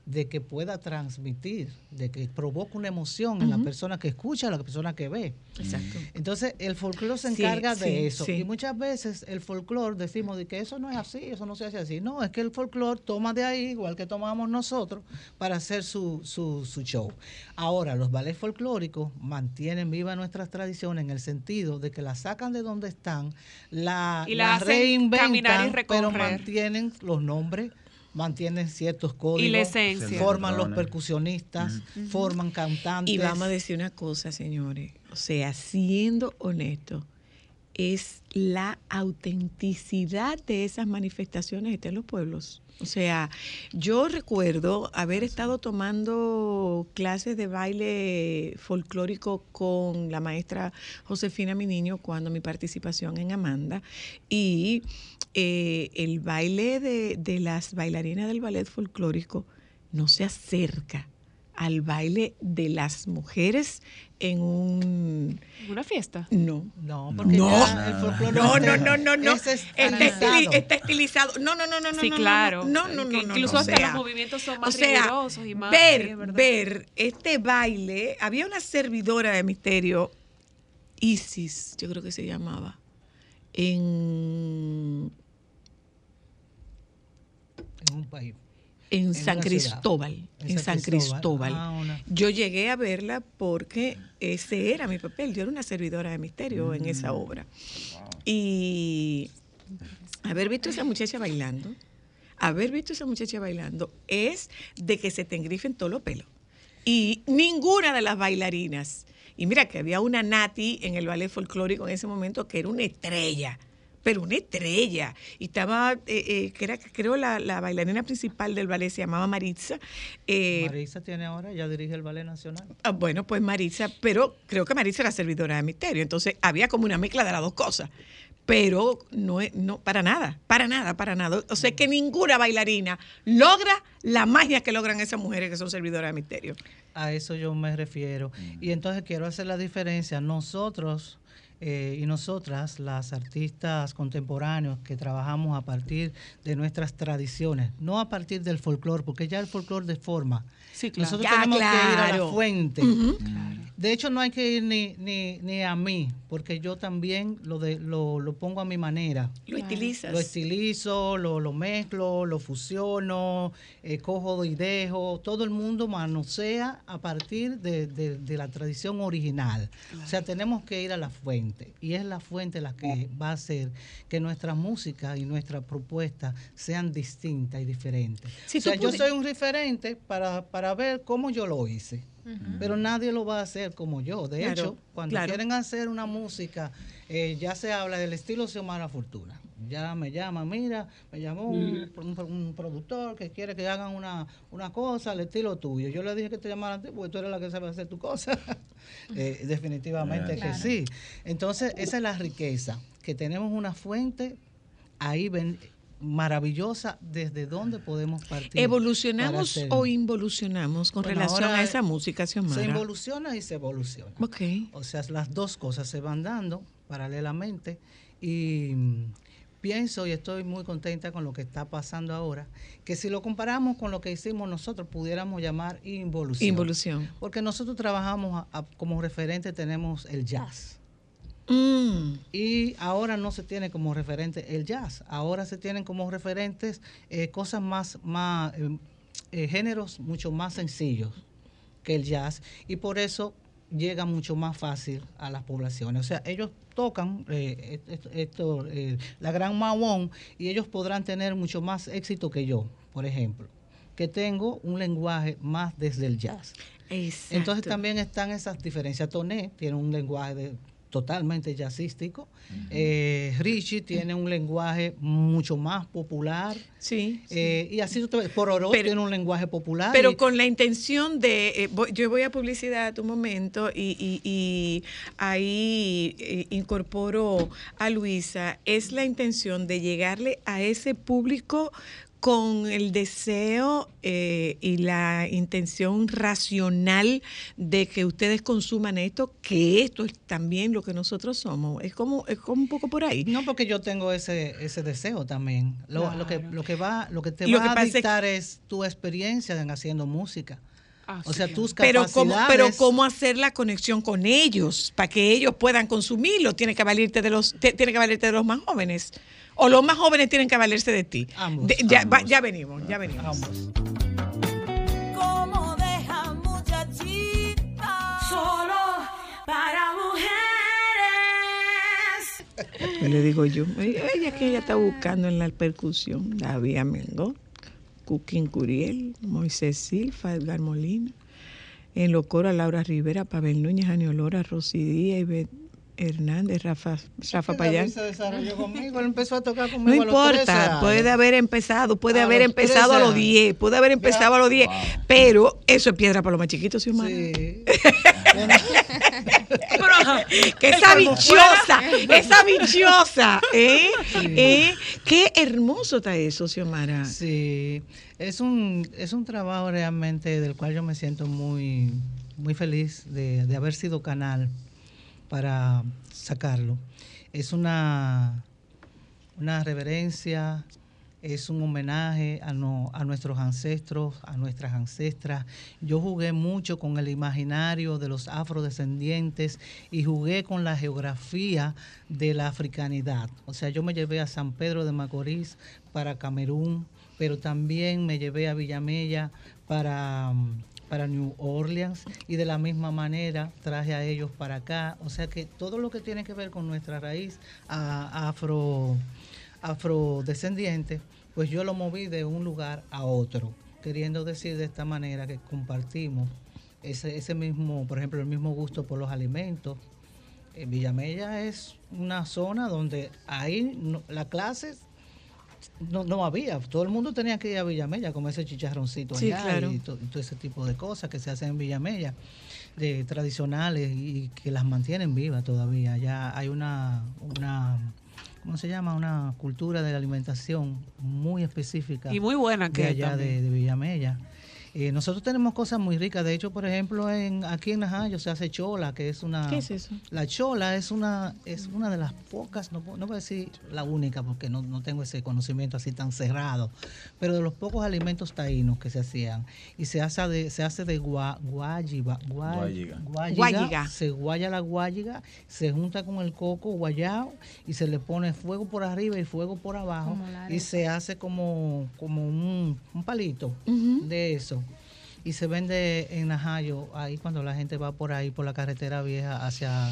Speaker 16: de que pueda transmitir, de que provoque una emoción en la persona que escucha, a la persona que ve.
Speaker 1: Exacto.
Speaker 16: Entonces, el folclore se encarga
Speaker 1: sí,
Speaker 16: de eso.
Speaker 1: sí.
Speaker 16: Y muchas veces el folclore decimos de que eso no es así, eso no se hace así. No, es que el folclore toma de ahí, igual que tomamos nosotros, para hacer su, su, su show. Ahora, los ballets folclóricos mantienen viva nuestras tradiciones en el sentido de que la sacan de donde están, la,
Speaker 6: Y la
Speaker 16: la
Speaker 6: hacen caminar y
Speaker 16: reinventan, pero mantienen los nombres mantienen ciertos códigos,
Speaker 6: la esencia.
Speaker 16: forman los percusionistas, forman cantantes.
Speaker 1: Y vamos a decir una cosa, señores. O sea, siendo honesto, es la autenticidad de esas manifestaciones está en los pueblos. O sea, yo recuerdo haber estado tomando clases de baile folclórico con la maestra Josefina Mi Niño cuando mi participación en Amanda y eh, el baile de, de las bailarinas del ballet folclórico no se acerca al baile de las mujeres en un
Speaker 6: ¿Una fiesta?
Speaker 1: no
Speaker 16: no
Speaker 1: porque no
Speaker 16: ya el folclore
Speaker 1: no
Speaker 16: no
Speaker 1: no
Speaker 16: es-
Speaker 1: no no no
Speaker 16: es
Speaker 1: está,
Speaker 16: estilizado.
Speaker 1: estili- está estilizado no no no no no
Speaker 6: Sí,
Speaker 1: no,
Speaker 6: claro.
Speaker 1: no no no no, no,
Speaker 6: incluso
Speaker 1: no,
Speaker 6: hasta
Speaker 1: o sea,
Speaker 6: los movimientos son más
Speaker 1: o sea,
Speaker 6: rigurosos y más-
Speaker 1: ver
Speaker 6: verdad.
Speaker 1: ver este baile había una servidora de misterio Isis yo creo que se llamaba en
Speaker 16: en un país.
Speaker 1: En
Speaker 16: En
Speaker 1: San. Cristóbal,
Speaker 16: En
Speaker 1: en,
Speaker 16: San Cristóbal.
Speaker 1: Cristóbal.
Speaker 16: Ah,
Speaker 1: Yo llegué a verla porque ese era mi papel. Yo era una servidora de misterio en
Speaker 16: Mm.
Speaker 1: esa obra. Y haber visto a esa muchacha bailando, haber visto a esa muchacha bailando es de que se te engrifen todos los pelos. Y ninguna de las bailarinas. Y mira que había una Nati en el ballet folclórico en ese momento que era una estrella pero una estrella. Y estaba, eh, eh, que era, creo, la, la bailarina principal del ballet se llamaba Maritza. Eh,
Speaker 16: Marisa tiene ahora, ya dirige el Ballet Nacional.
Speaker 1: ah, bueno, pues Maritza, pero creo que Maritza era servidora de misterio. Entonces había como una mezcla de las dos cosas. Pero no, es- no, para nada, para nada, para nada. O sea que ninguna bailarina logra la magia que logran esas mujeres que son servidoras de misterio.
Speaker 16: A eso yo me refiero. Y entonces quiero hacer la diferencia. Nosotros eh, y nosotras, las artistas contemporáneos que trabajamos a partir de nuestras tradiciones, no a partir del folclore, porque ya el folclore deforma.
Speaker 6: Sí, claro.
Speaker 16: Nosotros
Speaker 1: Ya,
Speaker 16: tenemos que ir a la fuente. De hecho, no hay que ir ni, ni, ni a mí, porque yo también lo, de, lo, lo pongo a mi manera.
Speaker 1: Lo estilizas.
Speaker 16: Lo estilizo, lo, lo mezclo, lo fusiono, eh, cojo y dejo. Todo el mundo manosea a partir de, de- de la tradición original. O sea, tenemos que ir a la fuente. Y es la fuente la que va a hacer que nuestra música y nuestra propuesta sean distintas y diferentes.
Speaker 1: Si
Speaker 16: o sea,
Speaker 1: tú
Speaker 16: yo soy un referente para, para ver cómo yo lo hice. pero nadie lo va a hacer como yo. De
Speaker 1: Claro,
Speaker 16: hecho, cuando
Speaker 1: claro.
Speaker 16: quieren hacer una música, eh, ya se habla del estilo Xiomara Fortuna. Ya me llama, mira, me llamó un, un- un productor que quiere que hagan una, una cosa al estilo tuyo. Yo le dije que te llamaran a ti porque tú eres la que sabe hacer tu cosa. Eh, definitivamente
Speaker 1: Claro.
Speaker 16: que sí. Entonces, esa es la riqueza, que tenemos una fuente ahí ven- maravillosa desde donde podemos partir.
Speaker 1: ¿Evolucionamos
Speaker 16: hacer-
Speaker 1: o involucionamos con
Speaker 16: Bueno,
Speaker 1: relación a esa música, Xiomara?
Speaker 16: Se involuciona y se evoluciona.
Speaker 1: Ok.
Speaker 16: O sea, las dos cosas se van dando paralelamente y pienso y estoy muy contenta con lo que está pasando ahora, que si lo comparamos con lo que hicimos nosotros, pudiéramos llamar involución.
Speaker 1: Involución.
Speaker 16: Porque nosotros trabajamos a- a- como referente, tenemos el jazz.
Speaker 1: Mm.
Speaker 16: Y ahora no se tiene como referente el jazz, ahora se tienen como referentes eh, cosas más, más eh, eh, géneros mucho más sencillos que el jazz y por eso llega mucho más fácil a las poblaciones. O sea, ellos tocan eh, esto, esto, eh, la gran Mawón y ellos podrán tener mucho más éxito que yo, por ejemplo, que tengo un lenguaje más desde el jazz. Entonces también están esas diferencias. Toné tiene un lenguaje de- totalmente jazzístico. Eh, Richie tiene un lenguaje mucho más popular.
Speaker 1: Sí.
Speaker 16: Eh, y así tú- Pororó
Speaker 1: Pero-
Speaker 16: tiene un lenguaje popular.
Speaker 1: Pero
Speaker 16: y-
Speaker 1: con la intención de, eh, voy- yo voy a publicidad un momento y, y- y ahí incorporo a Luisa, es la intención de llegarle a ese público con el deseo eh, y la intención racional de que ustedes consuman esto, que esto es también lo que nosotros somos. Es como, es como un poco por ahí.
Speaker 16: No, porque yo tengo ese, ese deseo también. Lo, lo que, lo que va, lo que te
Speaker 1: Lo
Speaker 16: va
Speaker 1: que
Speaker 16: a dictar es, tu experiencia en haciendo música. o sea, tus
Speaker 1: pero
Speaker 16: capacidades.
Speaker 1: cómo, pero cómo hacer la conexión con ellos para que ellos puedan consumirlo tiene que valerte de los te- tiene que valerte de los más jóvenes o los más jóvenes tienen que valerse de ti. De- ya, va- ya venimos ya venimos.
Speaker 4: Como deja muchachita solo para mujeres.
Speaker 1: ¿Qué le digo yo ella que ella está buscando en la percusión David Amengo Cuquín Curiel Moisés Silfa Edgar Molina. En los coros Laura Rivera Pavel Núñez Aniolora Rosy Díaz Ivette Hernández Rafa Rafa Payán.
Speaker 16: se desarrolló conmigo, él empezó a tocar
Speaker 1: No
Speaker 16: conmigo a los 13
Speaker 1: importa, puede haber empezado, puede
Speaker 16: A
Speaker 1: haber empezado a
Speaker 16: 13
Speaker 1: los 10, puede haber empezado a los 10, pero eso es piedra para los más chiquitos, ¿sí, Omar? Pero, ajá, que esa bichosa, esa bichosa, ¿eh? ¿eh? Qué hermoso está eso, Xiomara.
Speaker 16: Sí, es un, es un trabajo realmente del cual yo me siento muy, muy feliz de, de haber sido canal para sacarlo. Es una, una reverencia, es un homenaje a, no- a nuestros ancestros, a nuestras ancestras. Yo jugué mucho con el imaginario de los afrodescendientes y jugué con la geografía de la africanidad. O sea, yo me llevé a San Pedro de Macorís para Camerún, pero también me llevé a Villamella para, mm, para New Orleans y de la misma manera traje a ellos para acá. O sea que todo lo que tiene que ver con nuestra raíz afro afrodescendiente, pues yo lo moví de un lugar a otro, queriendo decir de esta manera que compartimos ese, ese mismo, por ejemplo, el mismo gusto por los alimentos. Eh, Villamella es una zona donde ahí no- la clase no, no había, todo el mundo tenía que ir a Villamella a comer ese chicharroncito
Speaker 1: Sí,
Speaker 16: allá
Speaker 1: claro.
Speaker 16: y, to- y todo ese tipo de cosas que se hacen en Villamella, de tradicionales y que las mantienen vivas todavía. Ya hay una, una ¿cómo se llama? Una cultura de la alimentación muy específica.
Speaker 6: Y muy buena que
Speaker 16: de allá de, de Villamella. Eh, nosotros tenemos cosas muy ricas. De hecho, por ejemplo, en, aquí en Najayo se hace chola, que es una...
Speaker 1: ¿Qué es eso?
Speaker 16: La chola es una es una de las pocas, no, puedo- no voy a decir la única porque no, no tengo ese conocimiento así tan cerrado, pero de los pocos alimentos taínos que se hacían. Y se hace de, se hace de gua, guayiba, gua-
Speaker 18: Guayiga.
Speaker 1: Guayiga.
Speaker 16: Se guaya la guayiga, se junta con el coco guayao y se le pone fuego por arriba y fuego por abajo y se hace como, como un, un palito de eso. Y se vende en Najayo, ahí cuando la gente va por ahí, por la carretera vieja hacia,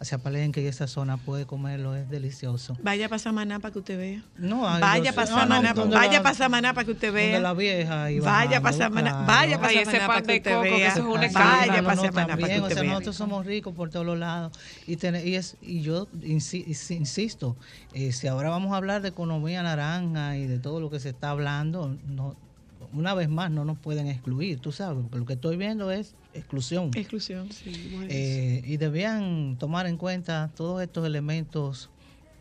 Speaker 16: hacia Palenque y esa zona puede comerlo, es delicioso.
Speaker 1: Vaya para Samaná para que usted vea.
Speaker 16: No, hay
Speaker 1: vaya para
Speaker 16: no, no,
Speaker 1: Samaná,
Speaker 16: donde
Speaker 1: vaya para Samaná para que usted vea.
Speaker 16: la vieja y
Speaker 1: vaya para Samaná, vaya para Samaná
Speaker 6: pan
Speaker 1: para que
Speaker 6: de
Speaker 1: usted
Speaker 6: coco, que
Speaker 1: vea.
Speaker 6: eso es una
Speaker 16: Sí,
Speaker 1: Vaya
Speaker 16: no,
Speaker 1: para
Speaker 16: no,
Speaker 1: Samaná para
Speaker 16: también,
Speaker 1: que
Speaker 16: o
Speaker 1: usted
Speaker 16: sea,
Speaker 1: vea.
Speaker 16: nosotros somos ricos por todos los lados y, tener- y, es, y yo insi- insi- insisto, eh, si ahora vamos a hablar de economía naranja y de todo lo que se está hablando, no, una vez más no nos pueden excluir, tú sabes, porque lo que estoy viendo es exclusión.
Speaker 1: Exclusión, sí. bueno,
Speaker 16: Eh, y debían tomar en cuenta todos estos elementos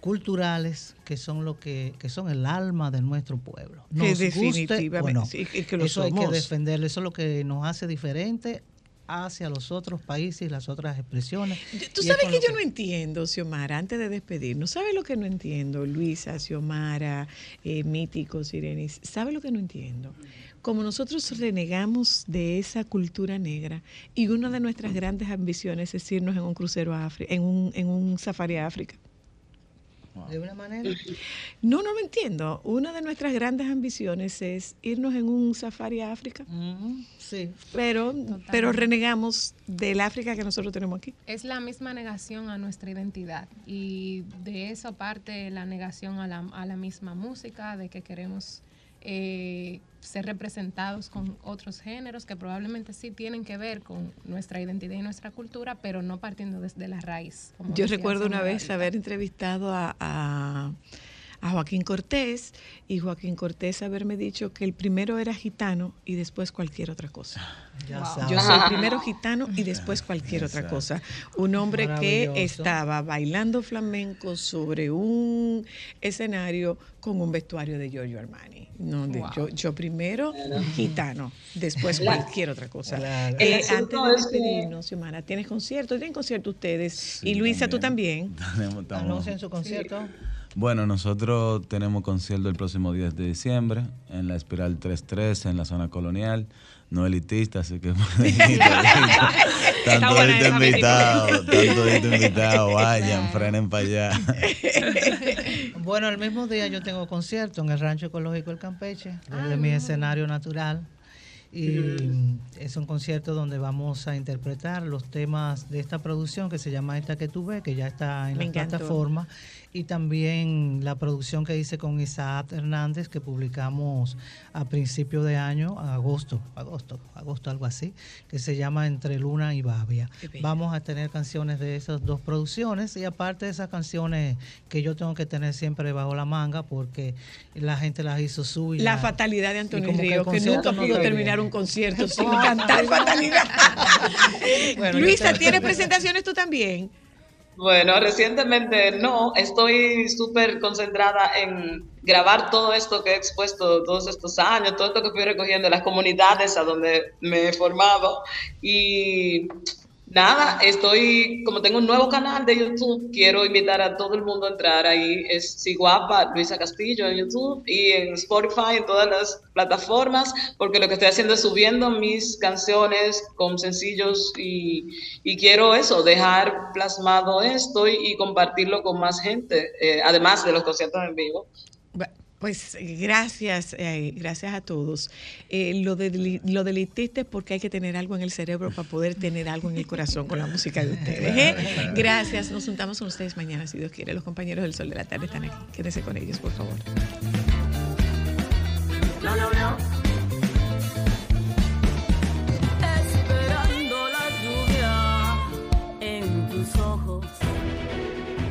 Speaker 16: culturales que son lo que, que son el alma de nuestro pueblo.
Speaker 1: Que
Speaker 16: Nos guste
Speaker 1: definitivamente,
Speaker 16: o no.
Speaker 1: sí, que lo
Speaker 16: eso hay que defenderlo, eso es lo que nos hace diferente hacia los otros países y las otras expresiones.
Speaker 1: Tú sabes que yo no entiendo, Xiomara, antes de despedirnos, ¿sabes lo que no entiendo? Luisa, Xiomara, eh, Mítico, Sirenis, ¿sabe lo que no entiendo? Como nosotros renegamos de esa cultura negra y una de nuestras grandes ambiciones es irnos en un crucero a África, en un, en un safari a África.
Speaker 16: De una manera.
Speaker 1: No, no lo entiendo. Una de nuestras grandes ambiciones es irnos en un safari a África.
Speaker 16: Sí.
Speaker 1: Pero, pero renegamos del África que nosotros tenemos aquí.
Speaker 17: Es la misma negación a nuestra identidad y de eso parte la negación a la, a la misma música, de que queremos eh, ser representados con otros géneros que probablemente sí tienen que ver con nuestra identidad y nuestra cultura, pero no partiendo desde la raíz. como
Speaker 1: Yo recuerdo una vez
Speaker 17: ahorita.
Speaker 1: haber entrevistado a, a- a Joaquín Cortés y Joaquín Cortés haberme dicho que el primero era gitano y después cualquier otra cosa.
Speaker 16: Ya
Speaker 1: Yo soy primero gitano y después cualquier otra cosa. Un hombre que estaba bailando flamenco sobre un escenario con un vestuario de Giorgio Armani. No, de-
Speaker 19: Wow.
Speaker 1: yo, yo primero gitano, después cualquier otra cosa.
Speaker 16: Claro.
Speaker 1: Eh, antes de
Speaker 19: es que-
Speaker 1: despedirnos, Xiomara, ¿tienes concierto? ¿Tienen concierto ustedes? y Luisa, tú también.
Speaker 18: Tenemos- estamos-
Speaker 16: Anuncien su concierto.
Speaker 18: Bueno, nosotros tenemos concierto el próximo 10 de diciembre en la Espiral 33 en la zona colonial. No elitista, así que pueden ir todito. tanto
Speaker 6: buena
Speaker 18: invitado, tanto dito invitado, vayan, frenen para allá.
Speaker 16: Bueno, el mismo día yo tengo concierto en el Rancho Ecológico El Campeche, desde mi escenario natural. Y es un concierto donde vamos a interpretar los temas de esta producción que se llama Esta que tú ves, que ya está en
Speaker 1: Me
Speaker 16: la
Speaker 1: encantó.
Speaker 16: plataforma. Y también la producción que hice con Isaac Hernández, que publicamos a principio de año, agosto, agosto, agosto, algo así, que se llama Entre Luna y Babia. Vamos a tener canciones de esas dos producciones y aparte de esas canciones que yo tengo que tener siempre bajo la manga porque la gente las hizo suyas.
Speaker 1: La fatalidad de Antonio
Speaker 16: que
Speaker 1: Ríos, que, nunca pudo terminar un concierto sin cantar fatalidad.
Speaker 16: Bueno,
Speaker 1: Luisa, ¿tienes presentaciones tú también?
Speaker 19: Bueno, recientemente no, estoy súper concentrada en grabar todo esto que he expuesto todos estos años, todo esto que fui recogiendo en las comunidades a donde me he formado. Y nada, estoy, como tengo un nuevo canal de YouTube, quiero invitar a todo el mundo a entrar ahí. Es Si Guapa, Luisa Castillo en YouTube y en Spotify, en todas las plataformas, porque lo que estoy haciendo es subiendo mis canciones con sencillos y, y quiero eso, dejar plasmado esto y, y compartirlo con más gente, eh, además de los conciertos en vivo.
Speaker 1: Pues gracias, eh, gracias a todos. Eh, lo, de, lo delitiste es porque hay que tener algo en el cerebro para poder tener algo en el corazón con la música de ustedes. ¿eh? Gracias, nos juntamos con ustedes mañana, si Dios quiere. Los compañeros del Sol de la Tarde están aquí. Quédense con ellos, por favor.
Speaker 4: No, no, no.